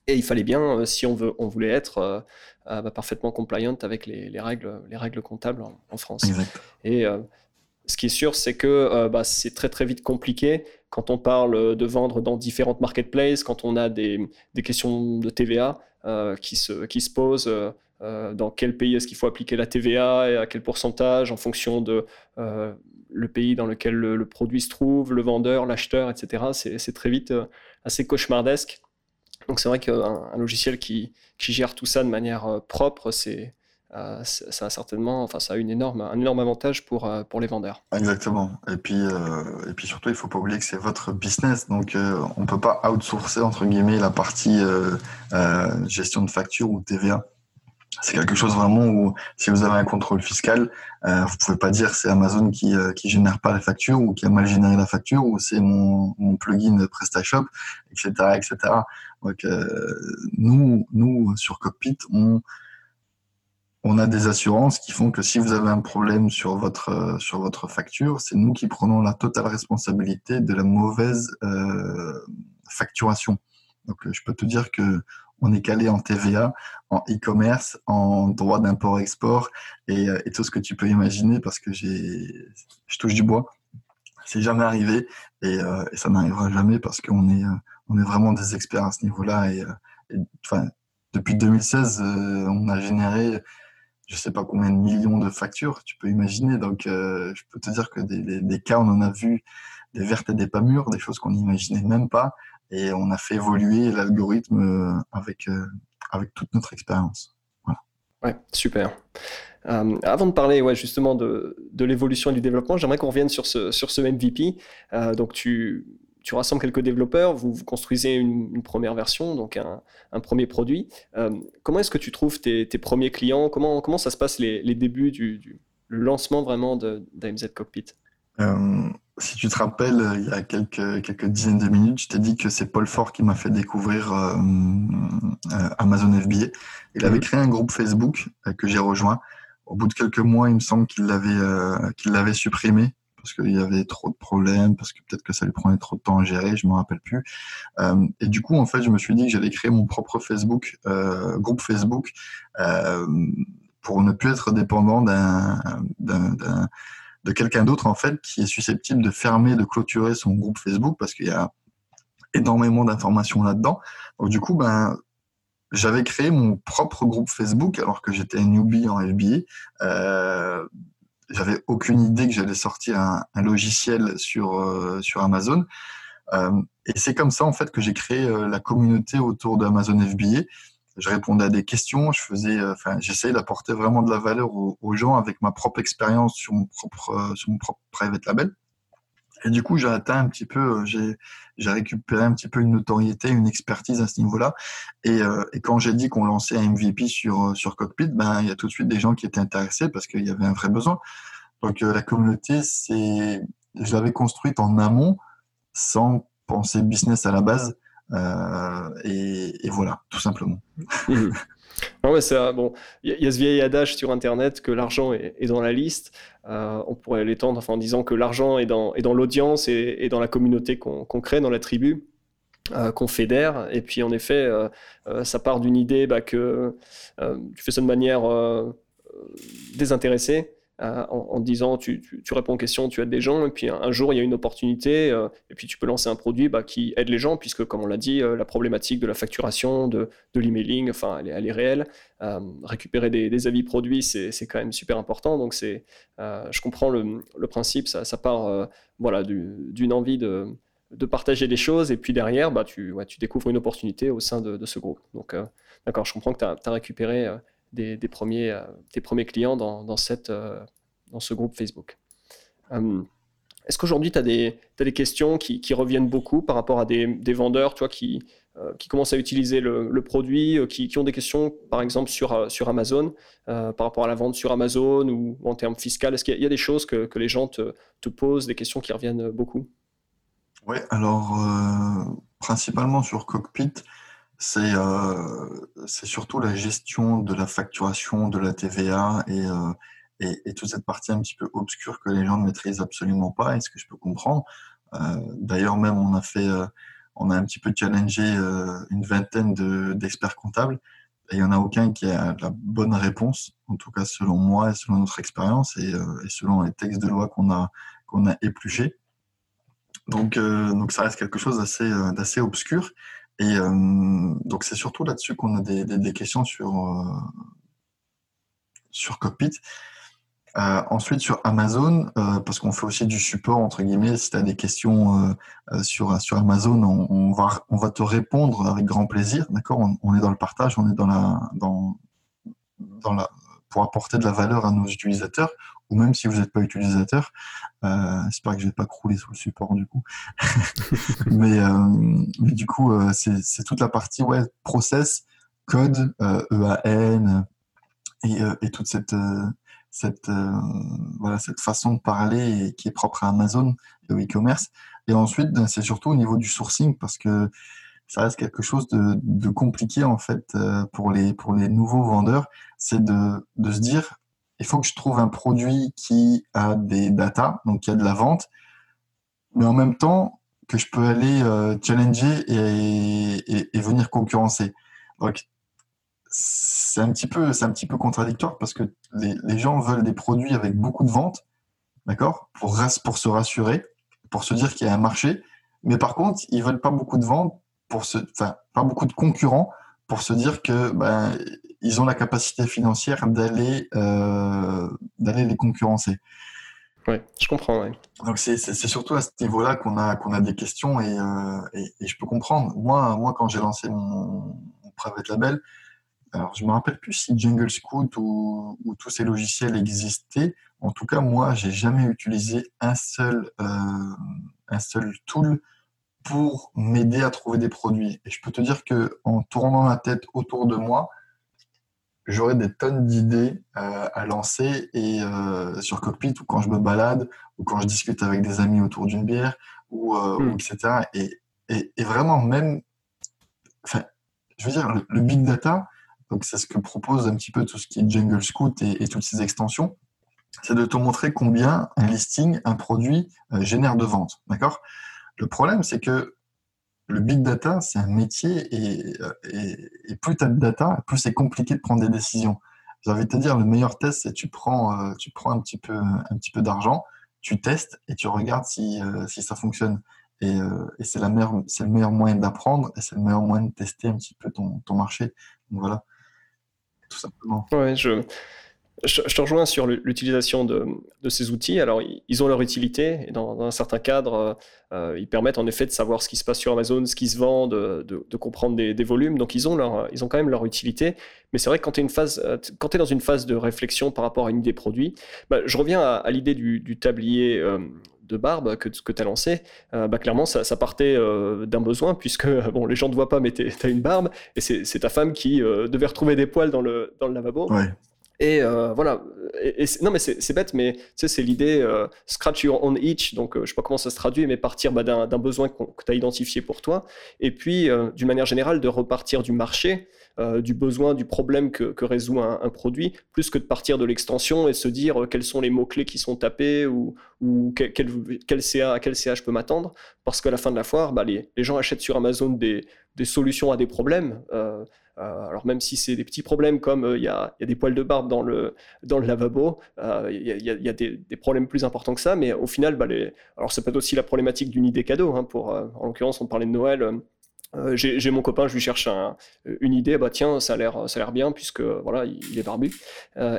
et il fallait bien, euh, si on, veut, on voulait être euh, euh, bah, parfaitement compliant avec les, règles, les règles comptables en, France. Et ce qui est sûr, c'est que bah, c'est très très vite compliqué quand on parle de vendre dans différentes marketplaces, quand on a des, des questions de TVA qui, se, qui se posent. dans quel pays est-ce qu'il faut appliquer la TVA et à quel pourcentage en fonction de le pays dans lequel le, le, produit se trouve, le vendeur, l'acheteur, etc. C'est très vite assez cauchemardesque. Donc c'est vrai qu'un logiciel qui, gère tout ça de manière euh, propre, c'est euh, ça a certainement, enfin ça a une énorme, un énorme avantage pour, euh, pour les vendeurs. Exactement. Et puis, et puis surtout, il ne faut pas oublier que c'est votre business, donc on ne peut pas outsourcer entre guillemets la partie gestion de facture ou TVA c'est quelque chose vraiment où si vous avez un contrôle fiscal, euh, vous pouvez pas dire c'est Amazon qui euh, qui génère pas la facture ou qui a mal généré la facture ou c'est mon, plugin PrestaShop, etc., etc. Donc euh, nous nous sur Cockpit on on a des assurances qui font que si vous avez un problème sur votre euh, sur votre facture, c'est nous qui prenons la totale responsabilité de la mauvaise euh, facturation. Donc je peux te dire que on est calé en TVA, en e-commerce, en droit d'import-export euh, et, tout ce que tu peux imaginer parce que je touche du bois. C'est jamais arrivé et, euh, ça n'arrivera jamais parce qu'on est, euh, on est vraiment des experts à ce niveau-là. Et, depuis 2016, on a généré je sais pas combien de millions de factures, tu peux imaginer. Donc, je peux te dire que des, des, cas, on en a vu des vertes et des pas mûres, des choses qu'on n'imaginait même pas et on a fait évoluer l'algorithme euh, avec, euh, avec toute notre expérience. Voilà. Ouais, super. avant de parler ouais, justement de, de l'évolution et du développement, j'aimerais qu'on revienne sur ce, sur ce MVP. donc tu, tu rassembles quelques développeurs, vous, vous construisez une, première version, donc un, premier produit. comment est-ce que tu trouves tes, tes, premiers clients? Comment, comment ça se passe les, les débuts du, du lancement vraiment d'AMZ Cockpit? Si tu te rappelles, euh, il y a quelques, quelques dizaines de minutes, je t'ai dit que c'est Paul Fort qui m'a fait découvrir euh, euh, Amazon FBA. Il avait mhm. créé un groupe Facebook que j'ai rejoint. Au bout de quelques mois, il me semble qu'il l'avait qu'il l'avait supprimé parce qu'il y avait trop de problèmes, parce que peut-être que ça lui prenait trop de temps à gérer, je me rappelle plus. et du coup, en fait, je me suis dit que j'allais créer mon propre Facebook, groupe Facebook, pour ne plus être dépendant d'un de quelqu'un d'autre en fait qui est susceptible de fermer, de clôturer son groupe Facebook parce qu'il y a énormément d'informations là-dedans. Donc du coup, ben j'avais créé mon propre groupe Facebook alors que j'étais newbie en FBA. Euh, j'avais aucune idée que j'allais sortir un, logiciel sur euh, sur Amazon. Euh, et c'est comme ça en fait que j'ai créé la communauté autour d'Amazon FBA je répondais à des questions, je faisais, euh, enfin, j'essayais d'apporter vraiment de la valeur aux, gens avec ma propre expérience sur mon propre, euh, sur mon propre private label. Et du coup, j'ai atteint un petit peu, euh, j'ai, j'ai récupéré un petit peu une notoriété, une expertise à ce niveau-là. Et, et quand j'ai dit qu'on lançait un MVP sur, sur Cockpit, ben, il y a tout de suite des gens qui étaient intéressés parce qu'il y avait un vrai besoin. Donc, la communauté, c'est, je l'avais construite en amont sans penser business à la base. Euh, et, voilà, tout simplement. Mhm. Non, mais c'est bon. Il y, a ce vieil adage sur Internet que l'argent est, dans la liste. Euh, on pourrait l'étendre en disant que l'argent est dans, l'audience et, dans la communauté qu'on crée, dans la tribu, euh, qu'on fédère. Et puis, en effet, ça part d'une idée bah, que tu fais ça de manière désintéressée. Euh, en, disant tu, réponds aux questions, tu aides des gens, et puis un, jour il y a une opportunité, euh, et puis tu peux lancer un produit bah, qui aide les gens, puisque comme on l'a dit, euh, la problématique de la facturation, de, l'emailing, enfin elle est, elle est réelle. récupérer des, avis produits, c'est quand même super important. Donc c'est, je comprends le, principe, ça, part voilà, d'une envie de, partager des choses, et puis derrière, bah, tu, tu découvres une opportunité au sein de, ce groupe. Donc d'accord, je comprends que tu as, récupéré des, premiers, euh, tes premiers clients dans, dans, cette, euh, dans ce groupe Facebook. Euh, est-ce qu'aujourd'hui, tu as, des, des questions qui, reviennent beaucoup par rapport à des, des vendeurs toi, qui, qui commencent à utiliser le, produit, qui, qui, ont des questions, par exemple, sur, sur Amazon, par rapport à la vente sur Amazon ou, en termes fiscal Est-ce qu'il y, a des choses que, que les gens te, te, posent, des questions qui reviennent beaucoup? Oui, alors, principalement sur Cockpit, euh, c'est surtout la gestion de la facturation de la TVA euh, et, et, toute cette partie un petit peu obscure que les gens ne maîtrisent absolument pas, et ce que je peux comprendre. Euh, d'ailleurs, même on a fait, on a un petit peu challengé une vingtaine d'experts comptables, et il n'y en a aucun qui a la bonne réponse, en tout cas selon moi et selon notre expérience et, et, selon les textes de loi qu'on a, qu'on épluchés. Donc ça reste quelque chose d'assez obscur. Et euh, donc, c'est surtout là-dessus qu'on a des, des, questions sur, euh, sur Cockpit. Euh, ensuite, sur Amazon, parce qu'on fait aussi du support, entre guillemets, si tu as des questions sur, sur Amazon, on, va, on va te répondre avec grand plaisir. D'accord? On, est dans le partage, on est dans la, dans, dans la, pour apporter de la valeur à nos utilisateurs ou même si vous n'êtes pas utilisateur. Euh, J'espère que je vais pas crouler sous le support du coup. mais, euh, mais, du coup, euh, c'est toute la partie ouais, process, code, EAN euh, et, et, toute cette, cette, voilà, cette façon de parler qui est propre à Amazon et au e-commerce. Et ensuite, ben, c'est surtout au niveau du sourcing parce que ça reste quelque chose de, de compliqué en fait pour les, pour les nouveaux vendeurs. C'est de, de se dire il faut que je trouve un produit qui a des data, donc qui a de la vente, mais en même temps que je peux aller euh, challenger et, venir concurrencer. Donc, c'est un petit peu, un petit peu contradictoire parce que les, gens veulent des produits avec beaucoup de ventes, d'accord, pour, pour se rassurer, pour se dire qu'il y a un marché, mais par contre, ils veulent pas beaucoup de ventes pour se, enfin, pas beaucoup de concurrents pour se dire que ben, ils ont la capacité financière d'aller euh, d'aller les concurrencer. Oui, je comprends. Donc c'est surtout à ce niveau-là qu'on a qu'on a des questions euh, et, et, je peux comprendre. Moi moi quand j'ai lancé mon, private label, alors je me rappelle plus si Jungle Scout ou, tous ces logiciels existaient. En tout cas, moi, j'ai jamais utilisé un seul, un seul tool pour m'aider à trouver des produits. Et je peux te dire que en tournant la tête autour de moi, j'aurais des tonnes d'idées euh, à lancer et euh, sur Cockpit ou quand je me balade ou quand je discute avec des amis autour d'une bière ou, euh, hmm. etc. Et, et, vraiment même, enfin, je veux dire, le, big data, donc c'est ce que propose un petit peu tout ce qui est Jungle Scout et, et toutes ces extensions, c'est de te montrer combien un listing, un produit génère de ventes, d'accord? Le problème, c'est que le big data, c'est un métier et, et, plus tu as de data, plus c'est compliqué de prendre des décisions. J'ai envie de te dire, le meilleur test, c'est tu prends, euh, tu prends un petit peu, un petit peu d'argent, tu testes et tu regardes si, euh, si ça fonctionne. Et, euh, et c'est, la meilleure, c'est le meilleur moyen d'apprendre et c'est le meilleur moyen de tester un petit peu ton, ton marché. Donc voilà, tout simplement. Ouais, je, je, te rejoins sur l'utilisation de, ces outils. Alors, ils ont leur utilité et dans, un certain cadre, euh, ils permettent en effet de savoir ce qui se passe sur Amazon, ce qui se vend, de, comprendre des, volumes. Donc, ils ont, leur, ils ont quand même leur utilité. Mais c'est vrai que quand tu es, es, dans une phase de réflexion par rapport à une idée produit, bah, je reviens à, l'idée du, tablier. Euh, de barbe que, tu as lancé, euh, bah, clairement, ça, partait d'un besoin, puisque bon, les gens ne voient pas, mais tu as une barbe, et c'est ta femme qui devait retrouver des poils dans le, dans le lavabo. Ouais. Et euh, voilà. Et, non, mais c'est bête, mais tu sais, c'est l'idée euh, scratch your own itch. Donc, euh, je sais pas comment ça se traduit, mais partir bah, d'un besoin que tu as identifié pour toi. Et puis, d'une manière générale, de repartir du marché, du besoin, du problème que, résout un, produit, plus que de partir de l'extension et se dire quels sont les mots-clés qui sont tapés ou, ou quel, CA, à quel CA je peux m'attendre. Parce qu'à la fin de la foire, bah, les, les, gens achètent sur Amazon des, des solutions à des problèmes. Euh, alors même si c'est des petits problèmes comme euh, il y, a, des poils de barbe dans le, dans le lavabo, euh, il y a, des, problèmes plus importants que ça, mais au final, bah, alors ça peut être aussi la problématique d'une idée cadeau. Hein, pour, en l'occurrence, on parlait de Noël. J'ai mon copain, je lui cherche une idée, bah tiens, ça a l'air, bien puisque voilà, il, est barbu.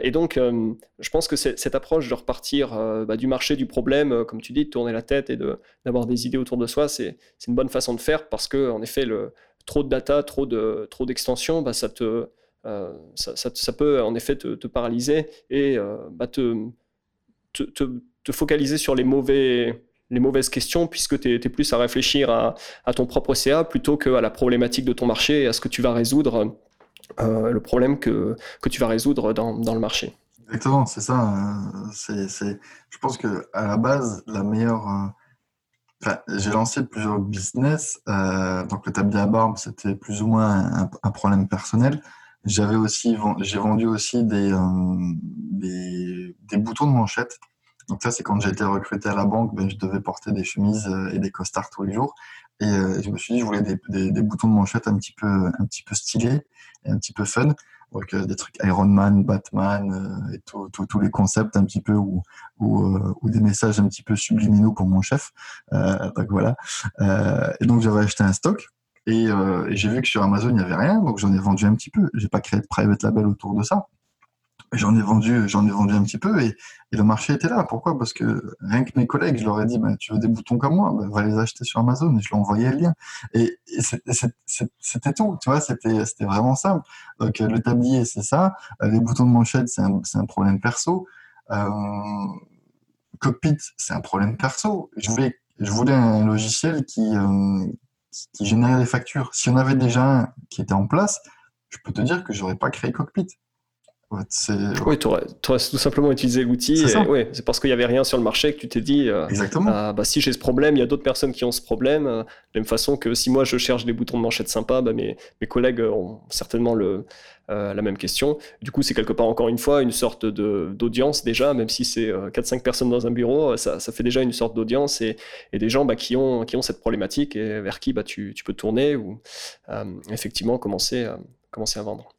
et donc, je pense que cette approche de repartir bah, du marché du problème, comme tu dis, de tourner la tête et d'avoir des idées autour de soi, c'est une bonne façon de faire parce que en effet, trop de data, trop de trop d'extensions, bah, ça euh, ça, peut en effet te, paralyser et euh, bah, te, focaliser sur les mauvais les mauvaises questions puisque tu es, plus à réfléchir à, ton propre CA plutôt qu'à la problématique de ton marché et à ce que tu vas résoudre, euh, le problème que, que tu vas résoudre dans, dans le marché. Exactement, c'est ça. c'est, je pense que à la base, la meilleure j'ai lancé plusieurs business. Euh, donc, le tablier à barbe, c'était plus ou moins un, problème personnel. J'avais aussi, j'ai vendu aussi des, euh, des, des, boutons de manchette. Donc ça, c'est quand j'ai été recruté à la banque, ben, je devais porter des chemises euh, et des costards tous les jours. Et je me suis dit, je voulais des, boutons de manchette un petit peu, un petit peu stylés et un petit peu fun. Donc euh, des trucs Iron Man, Batman euh, et tous les concepts un petit peu euh, ou, des messages un petit peu subliminaux pour mon chef. donc voilà. et donc j'avais acheté un stock. Et, et j'ai vu que sur Amazon il n'y avait rien, donc j'en ai vendu un petit peu. J'ai pas créé de private label autour de ça. J'en ai vendu, j'en ai vendu un petit peu et, le marché était là. Pourquoi? Parce que rien que mes collègues, je leur ai dit, bah, tu veux des boutons comme moi, bah, va les acheter sur Amazon. Et je leur envoyais le lien. Et, c'était tout, tu vois, c'était vraiment simple. Donc le tablier, c'est ça. Euh, les boutons de manchette, c'est un, un, problème perso. Euh, cockpit, c'est un problème perso. Je voulais, je voulais un logiciel qui, euh, qui générait des factures. Si on avait déjà un qui était en place, je peux te dire que j'aurais pas créé Cockpit. Oui, tu aurais, tout simplement utilisé l'outil. C'est parce qu'il n'y avait rien sur le marché que tu t'es dit euh, Exactement. Ah, bah, si j'ai ce problème, il y a d'autres personnes qui ont ce problème. Euh, de la même façon que si moi je cherche des boutons de manchette sympas, bah, mes, mes, collègues ont certainement le, euh, la même question. Du coup, c'est quelque part encore une fois une sorte d'audience déjà, même si c'est 4-5 personnes dans un bureau, ça, ça fait déjà une sorte d'audience et, et, des gens bah, qui, ont, qui ont cette problématique et vers qui bah, tu, tu peux tourner ou effectivement commencer, commencer à vendre.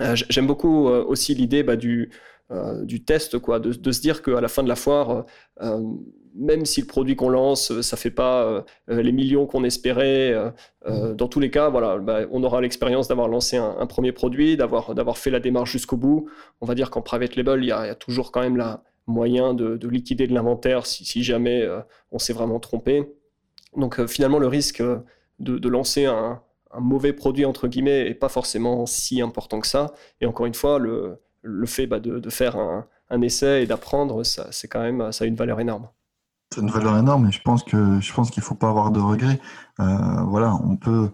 Euh, j'aime beaucoup euh, aussi l'idée bah, du, euh, du test, quoi, de, se dire qu'à la fin de la foire, même si le produit qu'on lance, ça fait pas les millions qu'on espérait, dans tous les cas, voilà, bah, on aura l'expérience d'avoir lancé un, premier produit, d'avoir fait la démarche jusqu'au bout. On va dire qu'en private label, il y, a toujours quand même la moyen de, de liquider de l'inventaire si, jamais on s'est vraiment trompé. Donc finalement, le risque de lancer un, mauvais produit entre guillemets est pas forcément si important que ça. Et encore une fois, le, le fait bah, de, de, faire un, un essai et d'apprendre, ça, c'est quand même, ça a une valeur énorme. C'est une valeur énorme et je pense que je pense qu'il faut pas avoir de regrets. Euh, voilà, on peut,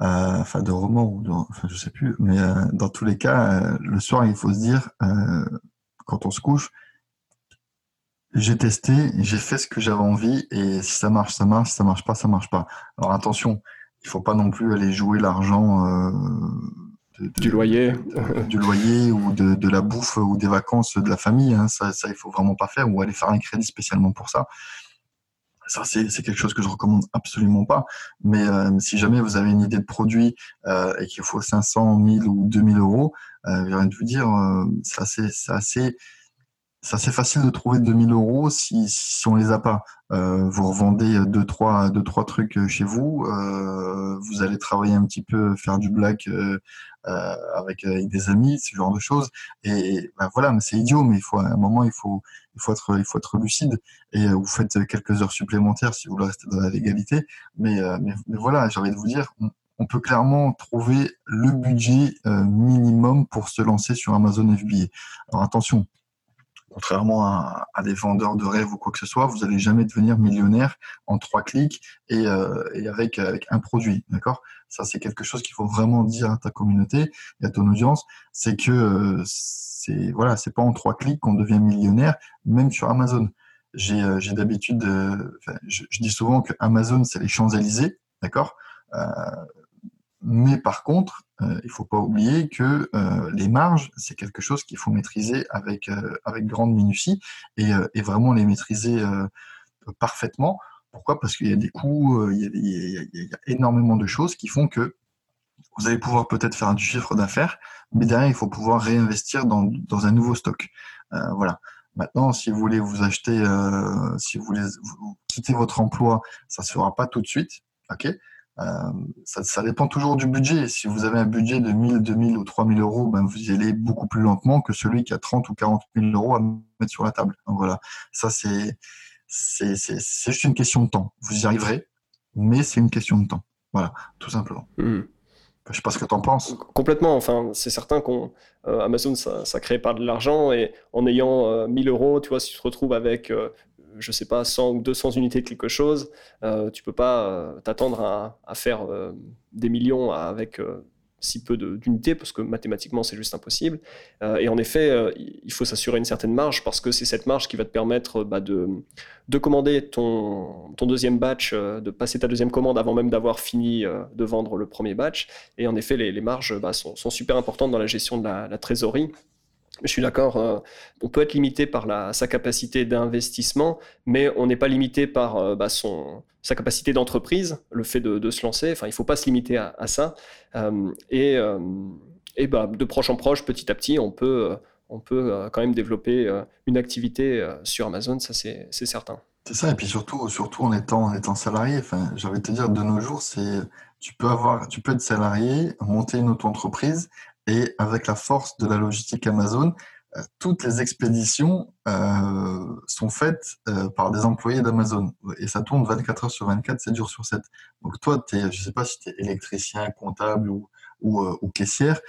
euh, enfin de romans ou de, enfin, je sais plus, mais euh, dans tous les cas, le soir il faut se dire quand on se couche, j'ai testé, j'ai fait ce que j'avais envie et si ça marche, ça marche, si ça marche pas, ça marche pas. Alors attention, il faut pas non plus aller jouer l'argent euh, de, de, du loyer, de, du loyer ou de, de, la bouffe ou des vacances de la famille. Hein. Ça, ça, il faut vraiment pas faire ou aller faire un crédit spécialement pour ça. Ça, c'est quelque chose que je recommande absolument pas. Mais euh, si jamais vous avez une idée de produit euh, et qu'il faut 500, 1000 ou 2000 euros, euh, j'ai envie de vous dire, euh, c'est assez, assez c'est assez facile de trouver 2000 euros si, si on les a pas. Euh, vous revendez deux trois, deux, trois trucs chez vous, euh, vous allez travailler un petit peu, faire du black euh, euh avec, avec, des amis, ce genre de choses. Et ben voilà, mais c'est idiot, mais il faut à un moment, il faut, il faut être, il faut être lucide. Et vous faites quelques heures supplémentaires si vous voulez rester dans la légalité. Mais, mais, voilà, j'ai envie de vous dire, on, on peut clairement trouver le budget euh, minimum pour se lancer sur Amazon FBA. Alors attention, contrairement à, à, des vendeurs de rêve ou quoi que ce soit, vous n'allez jamais devenir millionnaire en trois clics et, euh, et avec, avec un produit. D'accord? Ça, c'est quelque chose qu'il faut vraiment dire à ta communauté et à ton audience. C'est que euh, c'est voilà, c'est pas en trois clics qu'on devient millionnaire, même sur Amazon. J'ai euh, d'habitude, euh, je, je, dis souvent que Amazon, c'est les Champs-Élysées. D'accord? Euh, mais par contre, euh, il faut pas oublier que euh, les marges, c'est quelque chose qu'il faut maîtriser avec, euh, avec grande minutie et, et, vraiment les maîtriser parfaitement. Pourquoi? Parce qu'il y a des coûts, il y a, énormément de choses qui font que vous allez pouvoir peut-être faire du chiffre d'affaires, mais derrière, il faut pouvoir réinvestir dans, dans un nouveau stock. voilà. Maintenant, si vous voulez vous acheter, si vous voulez quitter votre emploi, ça se fera pas tout de suite. ok? Ça, ça, dépend toujours du budget. Si vous avez un budget de 1000, 2000 ou 3000 euros, ben vous y allez beaucoup plus lentement que celui qui a 30 ou 40 000 euros à mettre sur la table. Donc voilà, ça c'est c'est juste une question de temps. Vous y arriverez, mais c'est une question de temps. Voilà, tout simplement. Mmh. Je sais pas ce que tu en penses. Complètement. Enfin, c'est certain qu'on euh, Amazon ça, ça, crée pas de l'argent et en ayant euh, 1000 euros, tu vois, si tu te retrouves avec euh, je sais pas, 100 ou 200 unités de quelque chose, euh, tu peux pas euh, t'attendre à, faire euh, des millions avec si peu d'unités, parce que mathématiquement, c'est juste impossible. Et en effet, il faut s'assurer une certaine marge, parce que c'est cette marge qui va te permettre bah, de, de commander ton, deuxième batch, de passer ta deuxième commande avant même d'avoir fini de vendre le premier batch. Et en effet, les, marges bah, sont, super importantes dans la gestion de la trésorerie. Je suis d'accord, euh, on peut être limité par sa capacité d'investissement, mais on n'est pas limité par euh, bah, sa capacité d'entreprise, le fait de, se lancer. Enfin, il ne faut pas se limiter à, ça. Euh, et, bah, de proche en proche, petit à petit, on peut, quand même développer une activité sur Amazon, ça c'est certain. C'est ça, et puis surtout, surtout en étant, en étant salarié, enfin, te dire, de nos jours, tu peux avoir, tu peux être salarié, monter une auto-entreprise et avec la force de la logistique Amazon, euh, toutes les expéditions euh, sont faites euh, par des employés d'Amazon. Et ça tourne 24 heures sur 24, 7 jours sur 7. Donc toi, je ne sais pas si tu es électricien, comptable ou, ou, euh, ou caissière,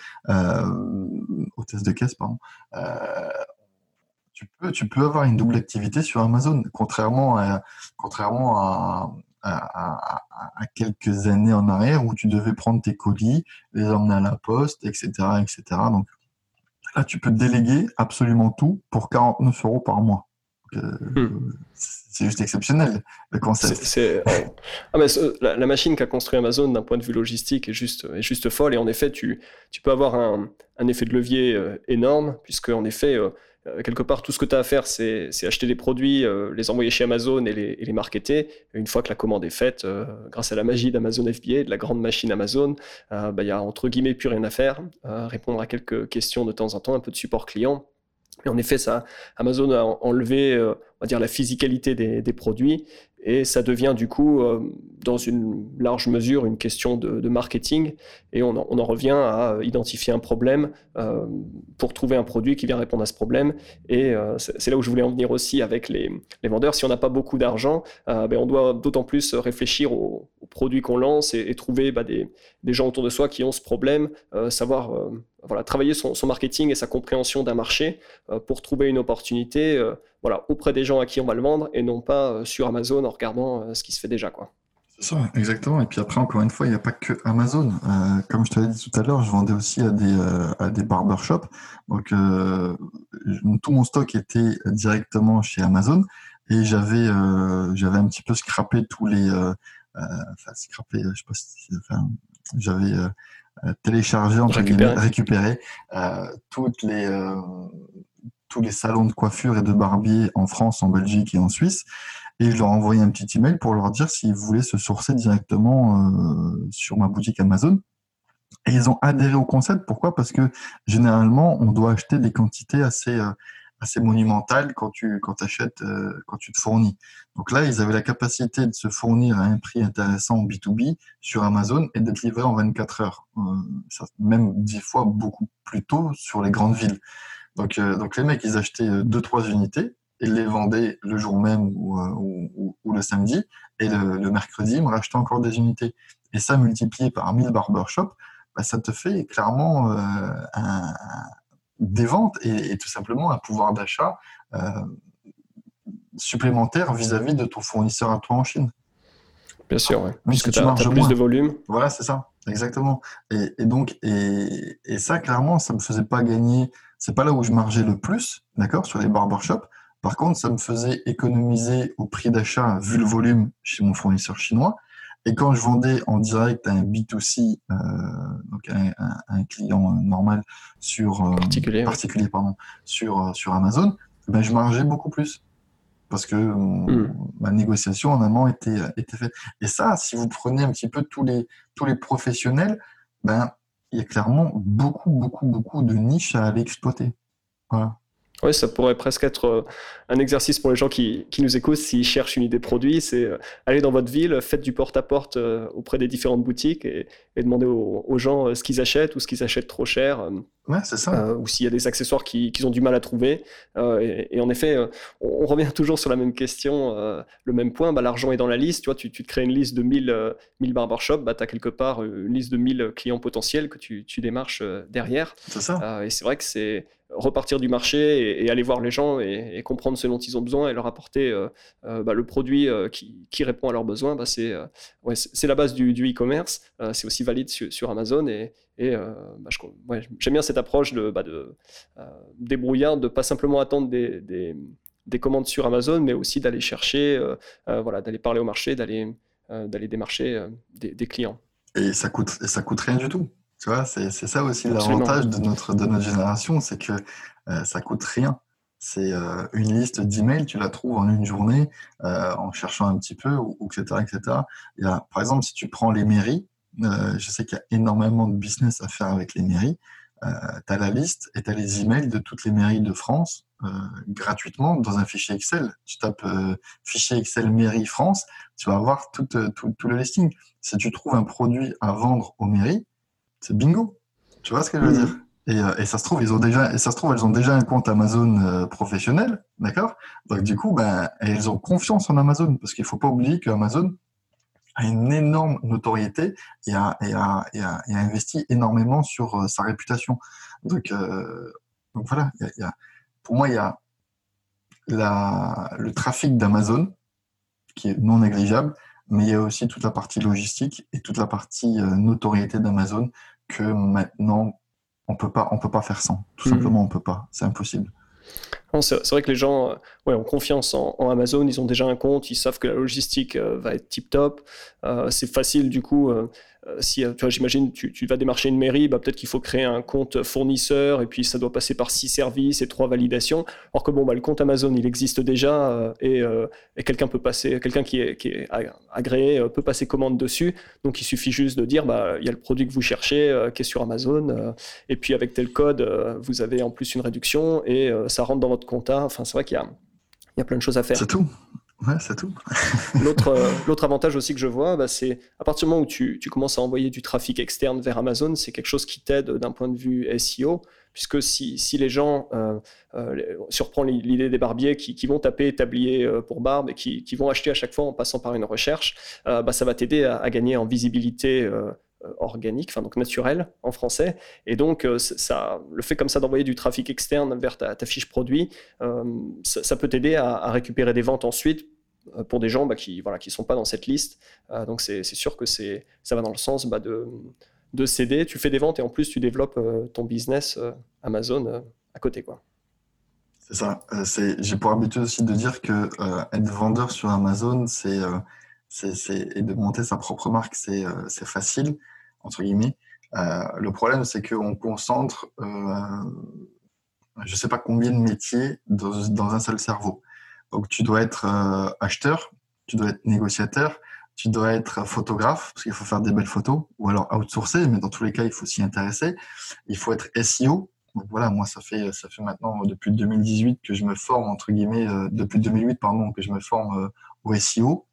hôtesse de caisse, pardon. Tu peux, tu peux avoir une double activité sur Amazon, contrairement à, contrairement à, à, à, à, quelques années en arrière où tu devais prendre tes colis, les emmener à la poste, etc., etc. Donc là, tu peux déléguer absolument tout pour 49 euros par mois. Euh, hmm. C'est juste exceptionnel le concept. Ah, mais la, la, machine qu'a construit Amazon d'un point de vue logistique est juste, est juste folle et en effet tu, tu peux avoir un, un effet de levier euh, énorme puisque en effet euh, euh, quelque part, tout ce que tu as à faire, c'est acheter des produits, euh, les envoyer chez Amazon et les, les marketer. Et une fois que la commande est faite, euh, grâce à la magie d'Amazon FBA, de la grande machine Amazon, il bah, y a entre guillemets plus rien à faire. Répondre à quelques questions de temps en temps, un peu de support client. Et en effet, ça, Amazon a enlevé, on va dire, la physicalité des, des produits et ça devient du coup, euh, dans une large mesure, une question de, marketing. Et on en, revient à identifier un problème euh, pour trouver un produit qui vient répondre à ce problème. Et euh, c'est là où je voulais en venir aussi avec les, vendeurs. Si on n'a pas beaucoup d'argent, ben on doit d'autant plus réfléchir aux, produits qu'on lance et, trouver bah, des, des, gens autour de soi qui ont ce problème, savoir voilà, travailler son, marketing et sa compréhension d'un marché euh, pour trouver une opportunité euh, voilà, auprès des gens à qui on va le vendre et non pas euh, sur Amazon en regardant ce qui se fait déjà. Quoi. C'est ça, exactement. Et puis après, encore une fois, il n'y a pas que Amazon. comme je te l'ai dit tout à l'heure, je vendais aussi à des, à des barbershops. Donc, tout mon stock était directement chez Amazon et j'avais j'avais un petit peu scrappé tous les. enfin, scrappé, je sais pas si. Enfin, j'avais télécharger, entre récupérer, récupérer euh, toutes les, euh, tous les salons de coiffure et de barbier en France, en Belgique et en Suisse. Et je leur envoyais un petit email pour leur dire s'ils voulaient se sourcer directement sur ma boutique Amazon. Et ils ont adhéré au concept. Pourquoi? Parce que généralement, on doit acheter des quantités assez, assez monumentales quand tu quand achètes, quand tu te fournis. Donc là, ils avaient la capacité de se fournir à un prix intéressant B2B sur Amazon et d'être livré en 24 heures, euh, même 10 fois beaucoup plus tôt sur les grandes villes. Donc, euh, donc les mecs, ils achetaient 2-3 euh, unités et les vendaient le jour même ou, ou, ou le samedi, et le, le, mercredi, ils me rachetaient encore des unités. Et ça, multiplié par 1000 barbershops, bah, ça te fait clairement un, des ventes et, et, tout simplement un pouvoir d'achat supplémentaire vis-à-vis de ton fournisseur à toi en Chine. Bien sûr, oui. puisque tu as, plus de volume. Voilà, c'est ça, exactement. Et, donc, et, ça, clairement, ça me faisait pas gagner. C'est pas là où je margeais le plus, d'accord, sur les barbershops. Par contre, ça me faisait économiser au prix d'achat vu le volume chez mon fournisseur chinois. Et quand je vendais en direct à un B2C, euh, donc un, un, client normal sur euh, particulier, particulier pardon, sur sur Amazon, ben je margeais beaucoup plus parce que hmm. ma négociation en amont était, était faite. Et ça, si vous prenez un petit peu tous les, tous les professionnels, ben, il y a clairement beaucoup, beaucoup, beaucoup de niches à aller exploiter. Voilà. Oui, ça pourrait presque être euh, un exercice pour les gens qui, qui nous écoutent s'ils cherchent une idée produit. C'est euh, aller dans votre ville, faites du porte-à-porte euh, auprès des différentes boutiques et, et demander aux, gens ce qu'ils achètent ou ce qu'ils achètent trop cher. Ouais, c'est ça. ou s'il y a des accessoires qu'ils ont du mal à trouver. Et, en effet, on, revient toujours sur la même question, le même point. Bah, L'argent est dans la liste. Tu, vois, tu, tu te crées une liste de 1000, 1000 barbershops. Bah, tu as quelque part une liste de 1000 clients potentiels que tu, tu démarches derrière. C'est ça. et c'est vrai que c'est repartir du marché et, aller voir les gens et, comprendre ce dont ils ont besoin et leur apporter euh, euh, bah, le produit euh, qui, répond à leurs besoins, bah, c'est ouais, la base du e-commerce. c'est aussi valide sur, Amazon et, et bah, j'aime bien cette approche de, bah, de débrouillard, de pas simplement attendre des, des, commandes sur Amazon, mais aussi d'aller chercher, voilà, d'aller parler au marché, d'aller d'aller démarcher des, des clients. Et ça coûte, ça coûte rien du tout. Tu vois, c'est ça aussi l'avantage de notre, de notre génération, c'est que euh, ça coûte rien. C'est euh, une liste d'emails, tu la trouves en une journée euh, en cherchant un petit peu, ou, etc., etc. Il y a, par exemple, si tu prends les mairies, je sais qu'il y a énormément de business à faire avec les mairies. tu as la liste et tu as les emails de toutes les mairies de France gratuitement dans un fichier Excel. Tu tapes fichier Excel mairie France, tu vas avoir tout, tout, tout, le listing. Si tu trouves un produit à vendre aux mairies, c'est bingo. Tu vois ce que je veux mhm. dire? Euh, et, ça se trouve, ils ont déjà, et ça se trouve, elles ont déjà un compte Amazon euh, professionnel, d'accord? Donc du coup, ben, elles ont confiance en Amazon parce qu'il faut pas oublier qu'Amazon a une énorme notoriété et a, et a, et a, investi énormément sur euh, sa réputation. Donc, donc voilà, y a, pour moi, il y a la, le trafic d'Amazon qui est non négligeable, mais il y a aussi toute la partie logistique et toute la partie notoriété d'Amazon que maintenant, on peut pas, on peut pas faire sans. Tout mhm. simplement, on peut pas. C'est impossible. C'est vrai que les gens euh, ont confiance en, Amazon, ils ont déjà un compte, ils savent que la logistique euh, va être tip top. Euh, c'est facile du coup si euh, tu vois, j'imagine, tu, tu, vas démarcher une mairie, bah, peut-être qu'il faut créer un compte fournisseur et puis ça doit passer par six services et trois validations. Alors que bon, bah, le compte Amazon, il existe déjà euh, et, et quelqu'un peut passer, quelqu'un qui est, qui est agréé peut passer commande dessus. Donc il suffit juste de dire, bah, il y a le produit que vous cherchez qui est sur Amazon et puis avec tel code, vous avez en plus une réduction et ça rentre dans votre compte. Enfin, c'est vrai qu'il y a Il y a plein de choses à faire. C'est tout. Ouais, tout. L'autre avantage aussi que je vois, bah, c'est à partir du moment où tu, commences à envoyer du trafic externe vers Amazon, c'est quelque chose qui t'aide d'un point de vue SEO, puisque si, les gens, euh, euh, surprend l'idée des barbiers qui, vont taper tablier pour barbe et qui, vont acheter à chaque fois en passant par une recherche, bah, ça va t'aider à, gagner en visibilité euh, organique, enfin donc naturel en français. Et donc euh, ça, le fait comme ça d'envoyer du trafic externe vers ta, fiche produit, euh, ça, peut t'aider à, récupérer des ventes ensuite pour des gens bah, qui voilà qui sont pas dans cette liste. donc c'est sûr que ça va dans le sens bah, de de céder. Tu fais des ventes et en plus tu développes ton business Amazon à côté. C'est ça. J'ai pour habitude aussi de dire que être vendeur sur Amazon, c'est et de monter sa propre marque, c'est facile entre guillemets. Euh, le problème, c'est qu'on concentre, euh, je ne sais pas combien de métiers dans, un seul cerveau. Donc, tu dois être euh, acheteur, tu dois être négociateur, tu dois être photographe, parce qu'il faut faire des belles photos, ou alors outsourcer, mais dans tous les cas, il faut s'y intéresser. Il faut être SEO. Donc voilà, moi, ça fait, ça fait maintenant depuis 2018 que je me forme, entre guillemets, depuis 2008, pardon, que je me forme au SEO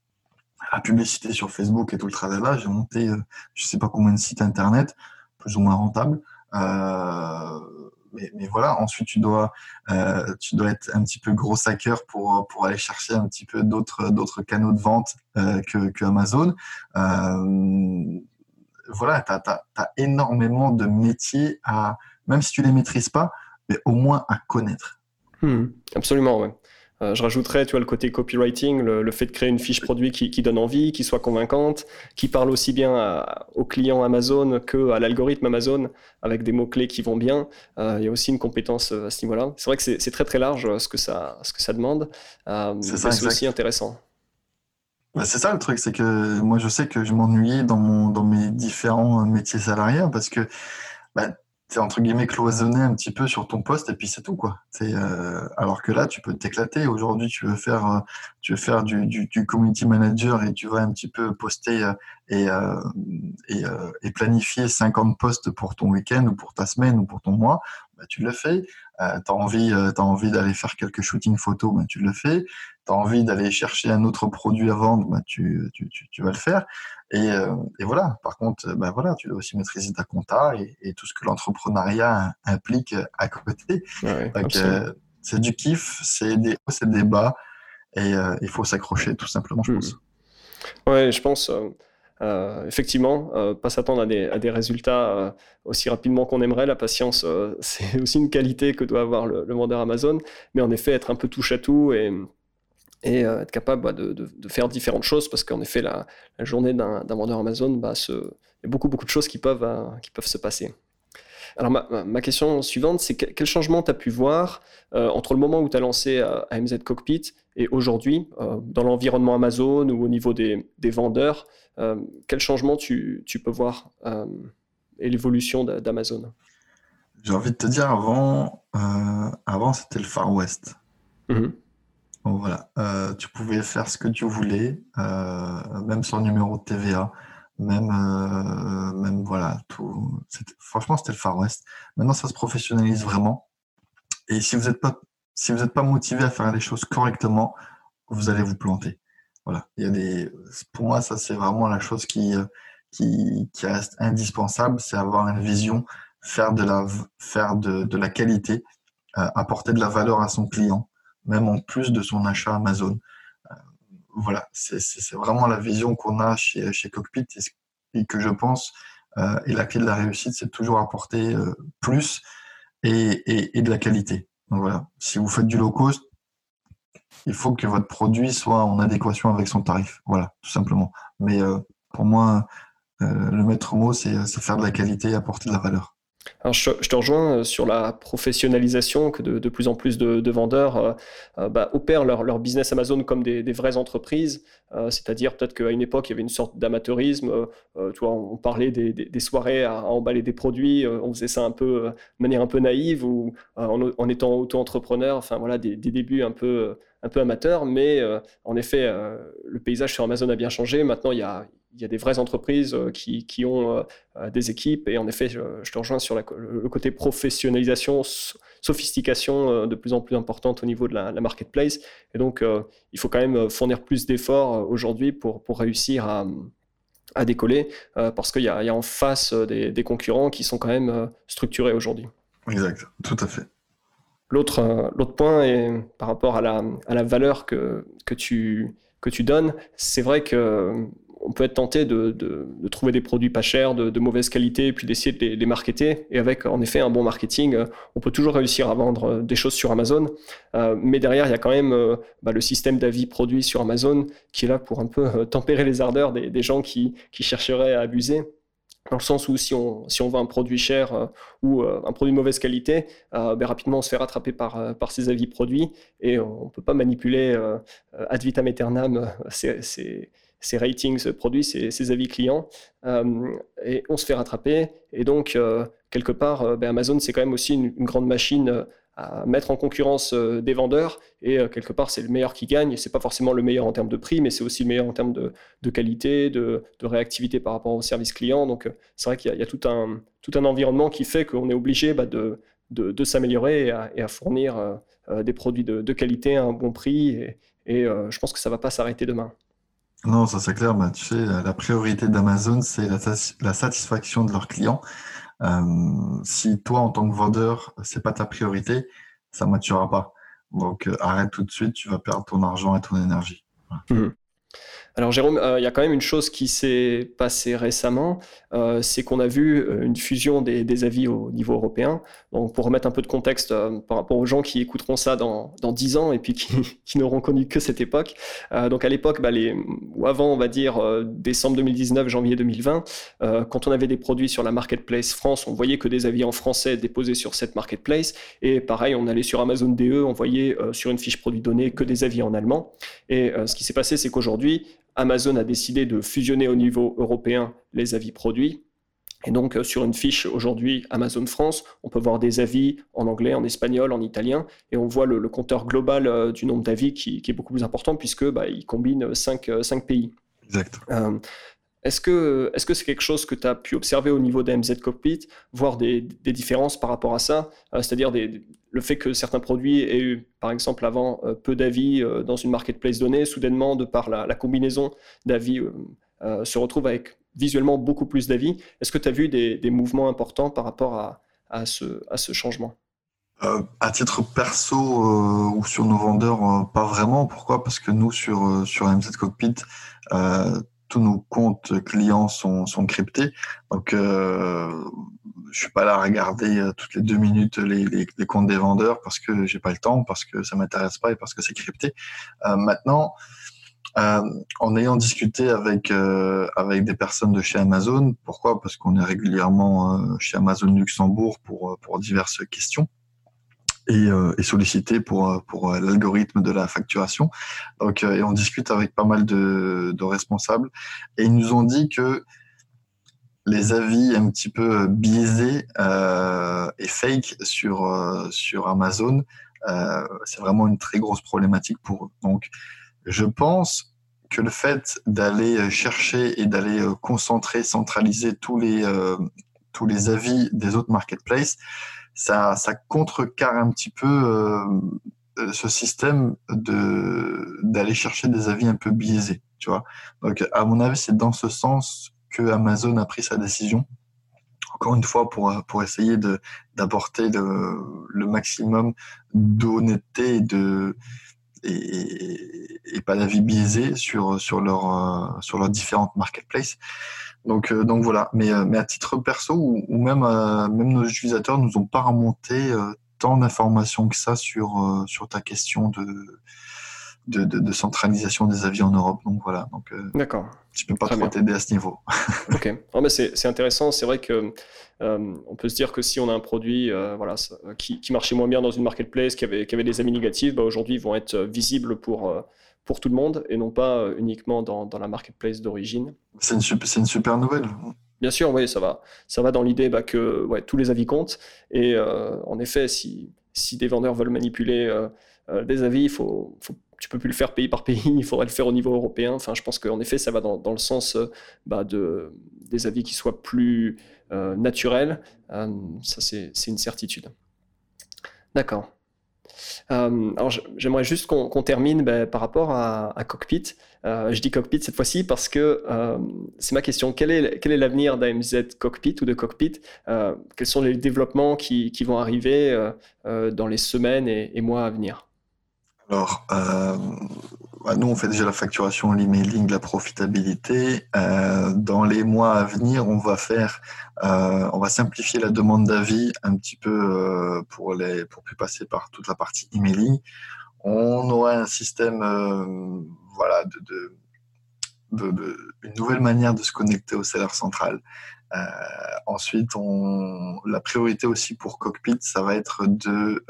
la publicité sur Facebook et tout le tralala, j'ai monté euh, je sais pas combien de sites internet, plus ou moins rentables. Euh, mais, voilà, ensuite tu dois, euh, tu dois être un petit peu gros hacker pour, pour aller chercher un petit peu d'autres, d'autres canaux de vente que, que, Amazon. voilà, tu as, énormément de métiers à, même si tu les maîtrises pas, mais au moins à connaître. Hmm, absolument, ouais. Euh, je rajouterais, tu vois, le côté copywriting, le, fait de créer une fiche produit qui, donne envie, qui soit convaincante, qui parle aussi bien aux clients Amazon que à l'algorithme Amazon avec des mots-clés qui vont bien. Euh, il y a aussi une compétence euh, à ce niveau-là. C'est vrai que c'est très très large ce que ça, ce que ça demande. c'est aussi intéressant. Bah, c'est ça le truc, c'est que moi je sais que je m'ennuyais dans, dans mes différents métiers salariés parce que bah, entre guillemets cloisonné un petit peu sur ton poste et puis c'est tout quoi. Euh, alors que là tu peux t'éclater. Aujourd'hui tu veux faire euh, tu veux faire du, du, community manager et tu vas un petit peu poster euh, et, et, et, planifier 50 postes pour ton week-end ou pour ta semaine ou pour ton mois. Bah, tu le fais. Euh, tu as envie, as envie d'aller faire quelques shootings photos, bah, tu le fais. Tu as envie d'aller chercher un autre produit à vendre, bah, tu, tu, tu, vas le faire. Et, euh, et, voilà. Par contre, bah, voilà, tu dois aussi maîtriser ta compta et, et tout ce que l'entrepreneuriat implique à côté. Euh, c'est du kiff, c'est des hauts, c'est des bas. Et euh, il faut s'accrocher, tout simplement, je hmm. pense. Ouais, je pense. Euh, effectivement, euh, pas s'attendre à des, résultats euh, aussi rapidement qu'on aimerait. La patience, c'est aussi une qualité que doit avoir le, vendeur Amazon. Mais en effet, être un peu touche à tout et, être capable bah, de, faire différentes choses parce qu'en effet, la, la journée d'un vendeur Amazon, bah, il y a beaucoup, beaucoup de choses qui peuvent, qui peuvent se passer. Alors ma, question suivante, c'est quel changement tu as pu voir euh, entre le moment où tu as lancé euh, AMZ Cockpit et aujourd'hui, euh, dans l'environnement Amazon ou au niveau des, vendeurs, quel changement tu, peux voir et l'évolution d'Amazon? J'ai envie de te dire, avant, avant c'était le Far West. Mmh voilà, tu pouvais faire ce que tu voulais, même sans numéro de TVA même, euh, même voilà, tout. Franchement, c'était le Far West. Maintenant, ça se professionnalise vraiment. Et si vous n'êtes pas, si pas motivé à faire les choses correctement, vous allez vous planter. Voilà. Il y a des, pour moi, ça c'est vraiment la chose qui, qui, qui reste indispensable, c'est avoir une vision, faire de la, faire de, de la qualité, euh, apporter de la valeur à son client, même en plus de son achat Amazon voilà, c'est vraiment la vision qu'on a chez, Cockpit et, que je pense euh, et la clé de la réussite, c'est toujours apporter euh, plus et, et, de la qualité. Donc voilà, si vous faites du low cost, il faut que votre produit soit en adéquation avec son tarif. Voilà, tout simplement. Mais euh, pour moi, le maître mot, c'est faire de la qualité et apporter de la valeur. Je, te rejoins euh, sur la professionnalisation que de, plus en plus de, vendeurs euh, euh, bah, opèrent leur, business Amazon comme des, vraies entreprises. C'est-à-dire peut-être qu'à une époque, il y avait une sorte d'amateurisme. on parlait des, soirées à, emballer des produits. on faisait ça un peu de manière un peu naïve ou en, étant auto-entrepreneur. Enfin voilà, des, débuts un peu, un peu amateurs. Mais en effet, le paysage sur Amazon a bien changé. Maintenant, il y a il y a des vraies entreprises qui, qui ont des équipes. Et en effet, je, te rejoins sur le côté professionnalisation, sophistication de plus en plus importante au niveau de la, marketplace. Et donc, il faut quand même fournir plus d'efforts aujourd'hui pour, pour réussir à à décoller parce qu'il y, a en face des, des, concurrents qui sont quand même structurés aujourd'hui. Exact, tout à fait. L'autre, l'autre point est par rapport à la, à la valeur que, que, tu, que tu donnes. C'est vrai que on peut être tenté de, trouver des produits pas chers, de, mauvaise qualité, puis d'essayer de les, marketer. Et avec, en effet, un bon marketing, euh, on peut toujours réussir à vendre euh, des choses sur Amazon. Euh, mais derrière, il y a quand même bah, le système d'avis produits sur Amazon qui est là pour un peu tempérer les ardeurs des, gens qui, chercheraient à abuser. Dans le sens où si on, si on vend un produit cher ou un produit de mauvaise qualité, ben, rapidement on se fait rattraper par, par ces avis produits et on ne peut pas manipuler ad vitam aeternam ces, ses ratings produits, ses, avis clients, euh, et on se fait rattraper. Et donc, euh, quelque part, euh, ben, Amazon, c'est quand même aussi une, grande machine à mettre en concurrence des vendeurs, et quelque part, c'est le meilleur qui gagne. C'est pas forcément le meilleur en termes de prix, mais c'est aussi le meilleur en termes de, qualité, de, réactivité par rapport au service client. Donc, c'est vrai qu'il y, a tout un, environnement qui fait qu'on est obligé bah, de, s'améliorer et, à, fournir des produits de, qualité à un bon prix. Et, et je pense que ça va pas s'arrêter demain. Non, ça c'est clair. Bah, tu sais, la priorité d'Amazon, c'est la, satisfaction de leurs clients. Euh, si toi, en tant que vendeur, c'est pas ta priorité, ça ne maturera pas. Donc, euh, arrête tout de suite, tu vas perdre ton argent et ton énergie. Mmh. Alors Jérôme, euh, il y a quand même une chose qui s'est passée récemment, euh, c'est qu'on a vu euh, une fusion des, avis au niveau européen. Donc pour remettre un peu de contexte par rapport aux gens qui écouteront ça dans, dans 10 ans et puis qui, n'auront connu que cette époque. donc à l'époque, bah, ou avant on va dire décembre 2019, janvier 2020, quand on avait des produits sur la marketplace France, on voyait que des avis en français déposés sur cette marketplace. Et pareil, on allait sur Amazon DE, on voyait sur une fiche produit donnée que des avis en allemand. Et ce qui s'est passé, c'est qu'aujourd'hui, Amazon a décidé de fusionner au niveau européen les avis produits. Et donc, euh, sur une fiche aujourd'hui Amazon France, on peut voir des avis en anglais, en espagnol, en italien, et on voit le, compteur global euh, du nombre d'avis qui, est beaucoup plus important puisque bah, il combine cinq, euh, pays. Exact. Est-ce que est-ce que c'est quelque chose que tu as pu observer au niveau d'AMZ Cockpit, voir des, différences par rapport à ça, c'est-à-dire des, le fait que certains produits aient eu, par exemple, avant euh, peu d'avis euh, dans une marketplace donnée, soudainement, de par la, combinaison d'avis, euh, se retrouve avec visuellement beaucoup plus d'avis. Est-ce que tu as vu des, mouvements importants par rapport à, ce, à ce changement? À titre perso ou sur nos vendeurs, pas vraiment. Pourquoi? Parce que nous, sur, sur Cockpit, tous nos comptes clients sont, sont cryptés. Donc, je suis pas là à regarder euh, toutes les deux minutes les, les, comptes des vendeurs parce que j'ai pas le temps, parce que ça m'intéresse pas et parce que c'est crypté. Euh, maintenant, euh, en ayant discuté avec euh, avec des personnes de chez Amazon, pourquoi? Parce qu'on est régulièrement euh, chez Amazon Luxembourg pour pour diverses questions et, et sollicité pour pour l'algorithme de la facturation. Donc, et on discute avec pas mal de, responsables et ils nous ont dit que les avis un petit peu biaisés euh, et fake sur, euh, sur Amazon, euh, c'est vraiment une très grosse problématique pour eux. Donc, je pense que le fait d'aller chercher et d'aller concentrer, centraliser tous les, tous les avis des autres marketplaces, ça, ça contrecarre un petit peu ce système de d'aller chercher des avis un peu biaisés, tu vois. Donc, à mon avis, c'est dans ce sens que Amazon a pris sa décision. Encore une fois, pour, pour essayer d'apporter le, le, maximum d'honnêteté et, de, et, pas d'avis biaisé sur, sur, leur, sur leurs différentes marketplaces. Donc, euh, donc voilà. Mais, euh, mais à titre perso, ou, même, euh, même nos utilisateurs nous ont pas remonté tant d'informations que ça sur, sur ta question de, de, centralisation des avis en Europe. Donc voilà. Donc, euh, D'accord. Je peux pas trop t'aider à ce niveau. ok. mais c'est intéressant. C'est vrai que euh, on peut se dire que si on a un produit euh, voilà, qui, marchait moins bien dans une marketplace, qui avait, qui avait des avis négatifs, bah, aujourd'hui ils vont être visibles pour, pour tout le monde et non pas uniquement dans, dans la marketplace d'origine. C'est une, super, une super nouvelle. Bien sûr, oui, ça va. Ça va dans l'idée bah, que ouais, tous les avis comptent. Et en effet, si, si des vendeurs veulent manipuler des avis, il faut, faut tu peux plus le faire pays par pays, il faudrait le faire au niveau européen. Enfin, je pense qu'en effet, ça va dans, le sens bah, de, des avis qui soient plus naturels. ça, c'est une certitude. D'accord. Euh, alors j'aimerais juste qu'on termine ben, par rapport à, Cockpit. Euh, je dis Cockpit cette fois-ci parce que euh, c'est ma question. Quel est, l'avenir d'AMZ Cockpit ou de Cockpit? Quels sont les développements qui, vont arriver dans les semaines et, mois à venir? Alors, bah, nous, on fait déjà la facturation, l'emailing, la profitabilité. Euh, dans les mois à venir, on va faire, euh, on va simplifier la demande d'avis un petit peu euh, pour les, pour plus passer par toute la partie emailing. On aura un système, voilà, de, une nouvelle manière de se connecter au salaire central. ensuite, la priorité aussi pour Cockpit, ça va être de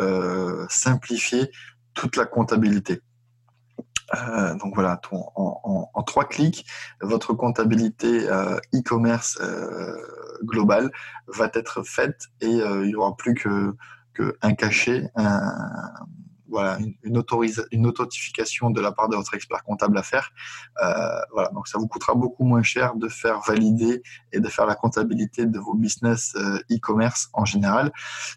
simplifier toute la comptabilité. Euh, donc voilà, en, trois clics, votre comptabilité euh, e-commerce euh, globale va être faite et il n'y aura plus que, un cachet, voilà, une, une, authentification de la part de votre expert comptable à faire. voilà, donc ça vous coûtera beaucoup moins cher de faire valider et de faire la comptabilité de vos business e-commerce en général.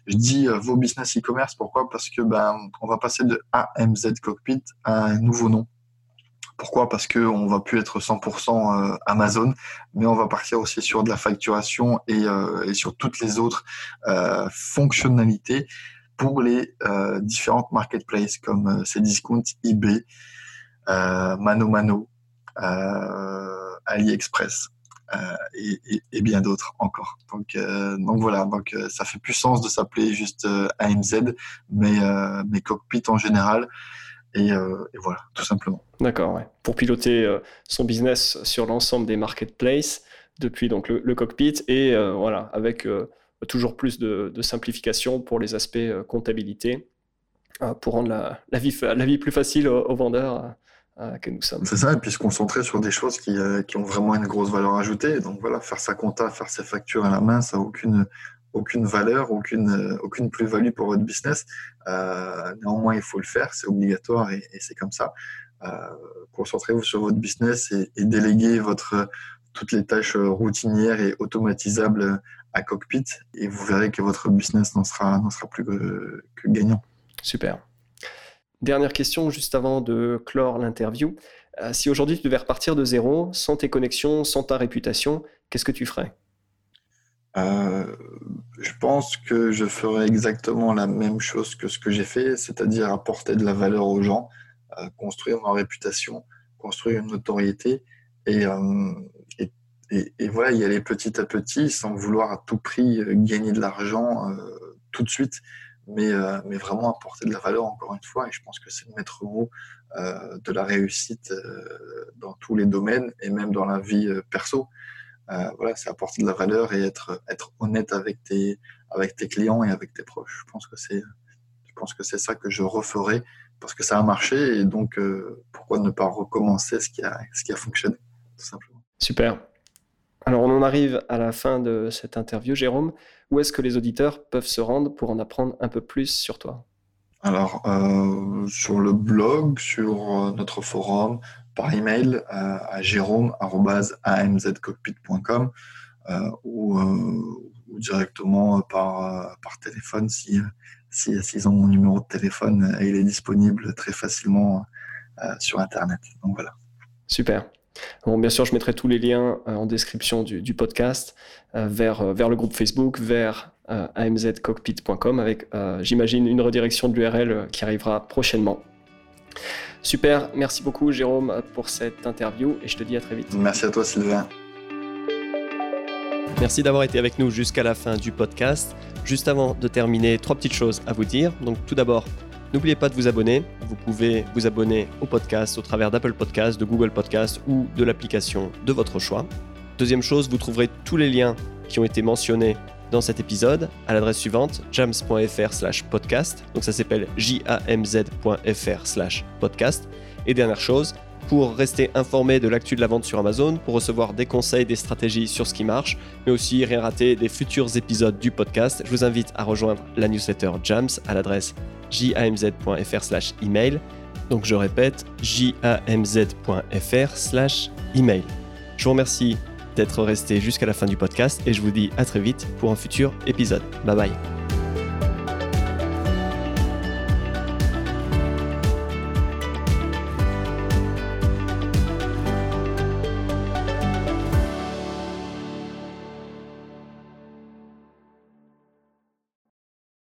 Je dis vos business e-commerce pourquoi? Parce que ben on va passer de AMZ Cockpit à un nouveau nom pourquoi? Parce qu'on va plus être 100% euh, Amazon, mais on va partir aussi sur de la facturation et, euh, sur toutes les autres euh, fonctionnalités pour les différentes marketplaces comme Cdiscount, eBay, Mano Mano, AliExpress. et, bien d'autres encore. Donc, donc voilà, donc ça fait plus sens de s'appeler juste AMZ, mais, mais Cockpit en général, euh, et, voilà, tout simplement. D'accord, ouais. Pour piloter euh, son business sur l'ensemble des marketplaces, depuis donc le, cockpit, et euh, voilà, avec toujours plus de, simplification pour les aspects comptabilité, pour rendre la, vie, plus facile aux, vendeurs. que nous sommes. C'est ça, et puis se concentrer sur des choses qui, qui, ont vraiment une grosse valeur ajoutée. Donc voilà, faire sa compta, faire ses factures à la main, ça n'a aucune, aucune valeur, aucune, euh, aucune plus-value pour votre business. Euh, néanmoins, il faut le faire, c'est obligatoire et, c'est comme ça. Euh, concentrez-vous sur votre business et, déléguez votre, toutes les tâches routinières et automatisables à Cockpit et vous verrez que votre business n'en sera, sera plus que, que gagnant. Super. Dernière question juste avant de clore l'interview. si aujourd'hui tu devais repartir de zéro, sans tes connexions, sans ta réputation, qu'est-ce que tu ferais? Euh, je pense que je ferai exactement la même chose que ce que j'ai fait, c'est-à-dire apporter de la valeur aux gens, euh, construire ma réputation, construire une notoriété euh, et, et, voilà, y aller petit à petit sans vouloir à tout prix gagner de l'argent tout de suite, mais, mais vraiment apporter de la valeur encore une fois. Et je pense que c'est le maître mot de la réussite dans tous les domaines et même dans la vie perso. Euh, voilà, c'est apporter de la valeur et être, être honnête avec tes, avec tes clients et avec tes proches. Je pense que c'est, je pense que c'est ça que je referai parce que ça a marché et donc euh, pourquoi ne pas recommencer ce qui a, ce qui a fonctionné, tout simplement. Super. Alors on en arrive à la fin de cette interview, Jérôme. Où est-ce que les auditeurs peuvent se rendre pour en apprendre un peu plus sur toi? Alors, euh, sur le blog, sur notre forum, par email à jérôme.amzcockpit.com euh, ou, euh, ou, directement par, euh, par téléphone si, si, s'ils ont mon numéro de téléphone et il est disponible très facilement sur Internet. Donc voilà. Super. Bon, bien sûr, je mettrai tous les liens en description du, du podcast vers, vers le groupe Facebook, vers amzcockpit.com avec, j'imagine, une redirection de l'URL qui arrivera prochainement. Super, merci beaucoup Jérôme pour cette interview et je te dis à très vite. Merci à toi Sylvain. Merci d'avoir été avec nous jusqu'à la fin du podcast. Juste avant de terminer, trois petites choses à vous dire. Donc tout d'abord, n'oubliez pas de vous abonner. Vous pouvez vous abonner au podcast au travers d'Apple Podcasts, de Google Podcasts ou de l'application de votre choix. Deuxième chose, vous trouverez tous les liens qui ont été mentionnés dans cet épisode à l'adresse suivante jams.fr slash podcast. Donc ça s'appelle jamz.fr slash podcast. Et dernière chose, pour rester informé de l'actu de la vente sur Amazon, pour recevoir des conseils, des stratégies sur ce qui marche, mais aussi rien rater des futurs épisodes du podcast, je vous invite à rejoindre la newsletter Jams à l'adresse jamz.fr/email. Donc je répète, jamz.fr/email. Je vous remercie d'être resté jusqu'à la fin du podcast et je vous dis à très vite pour un futur épisode. Bye bye.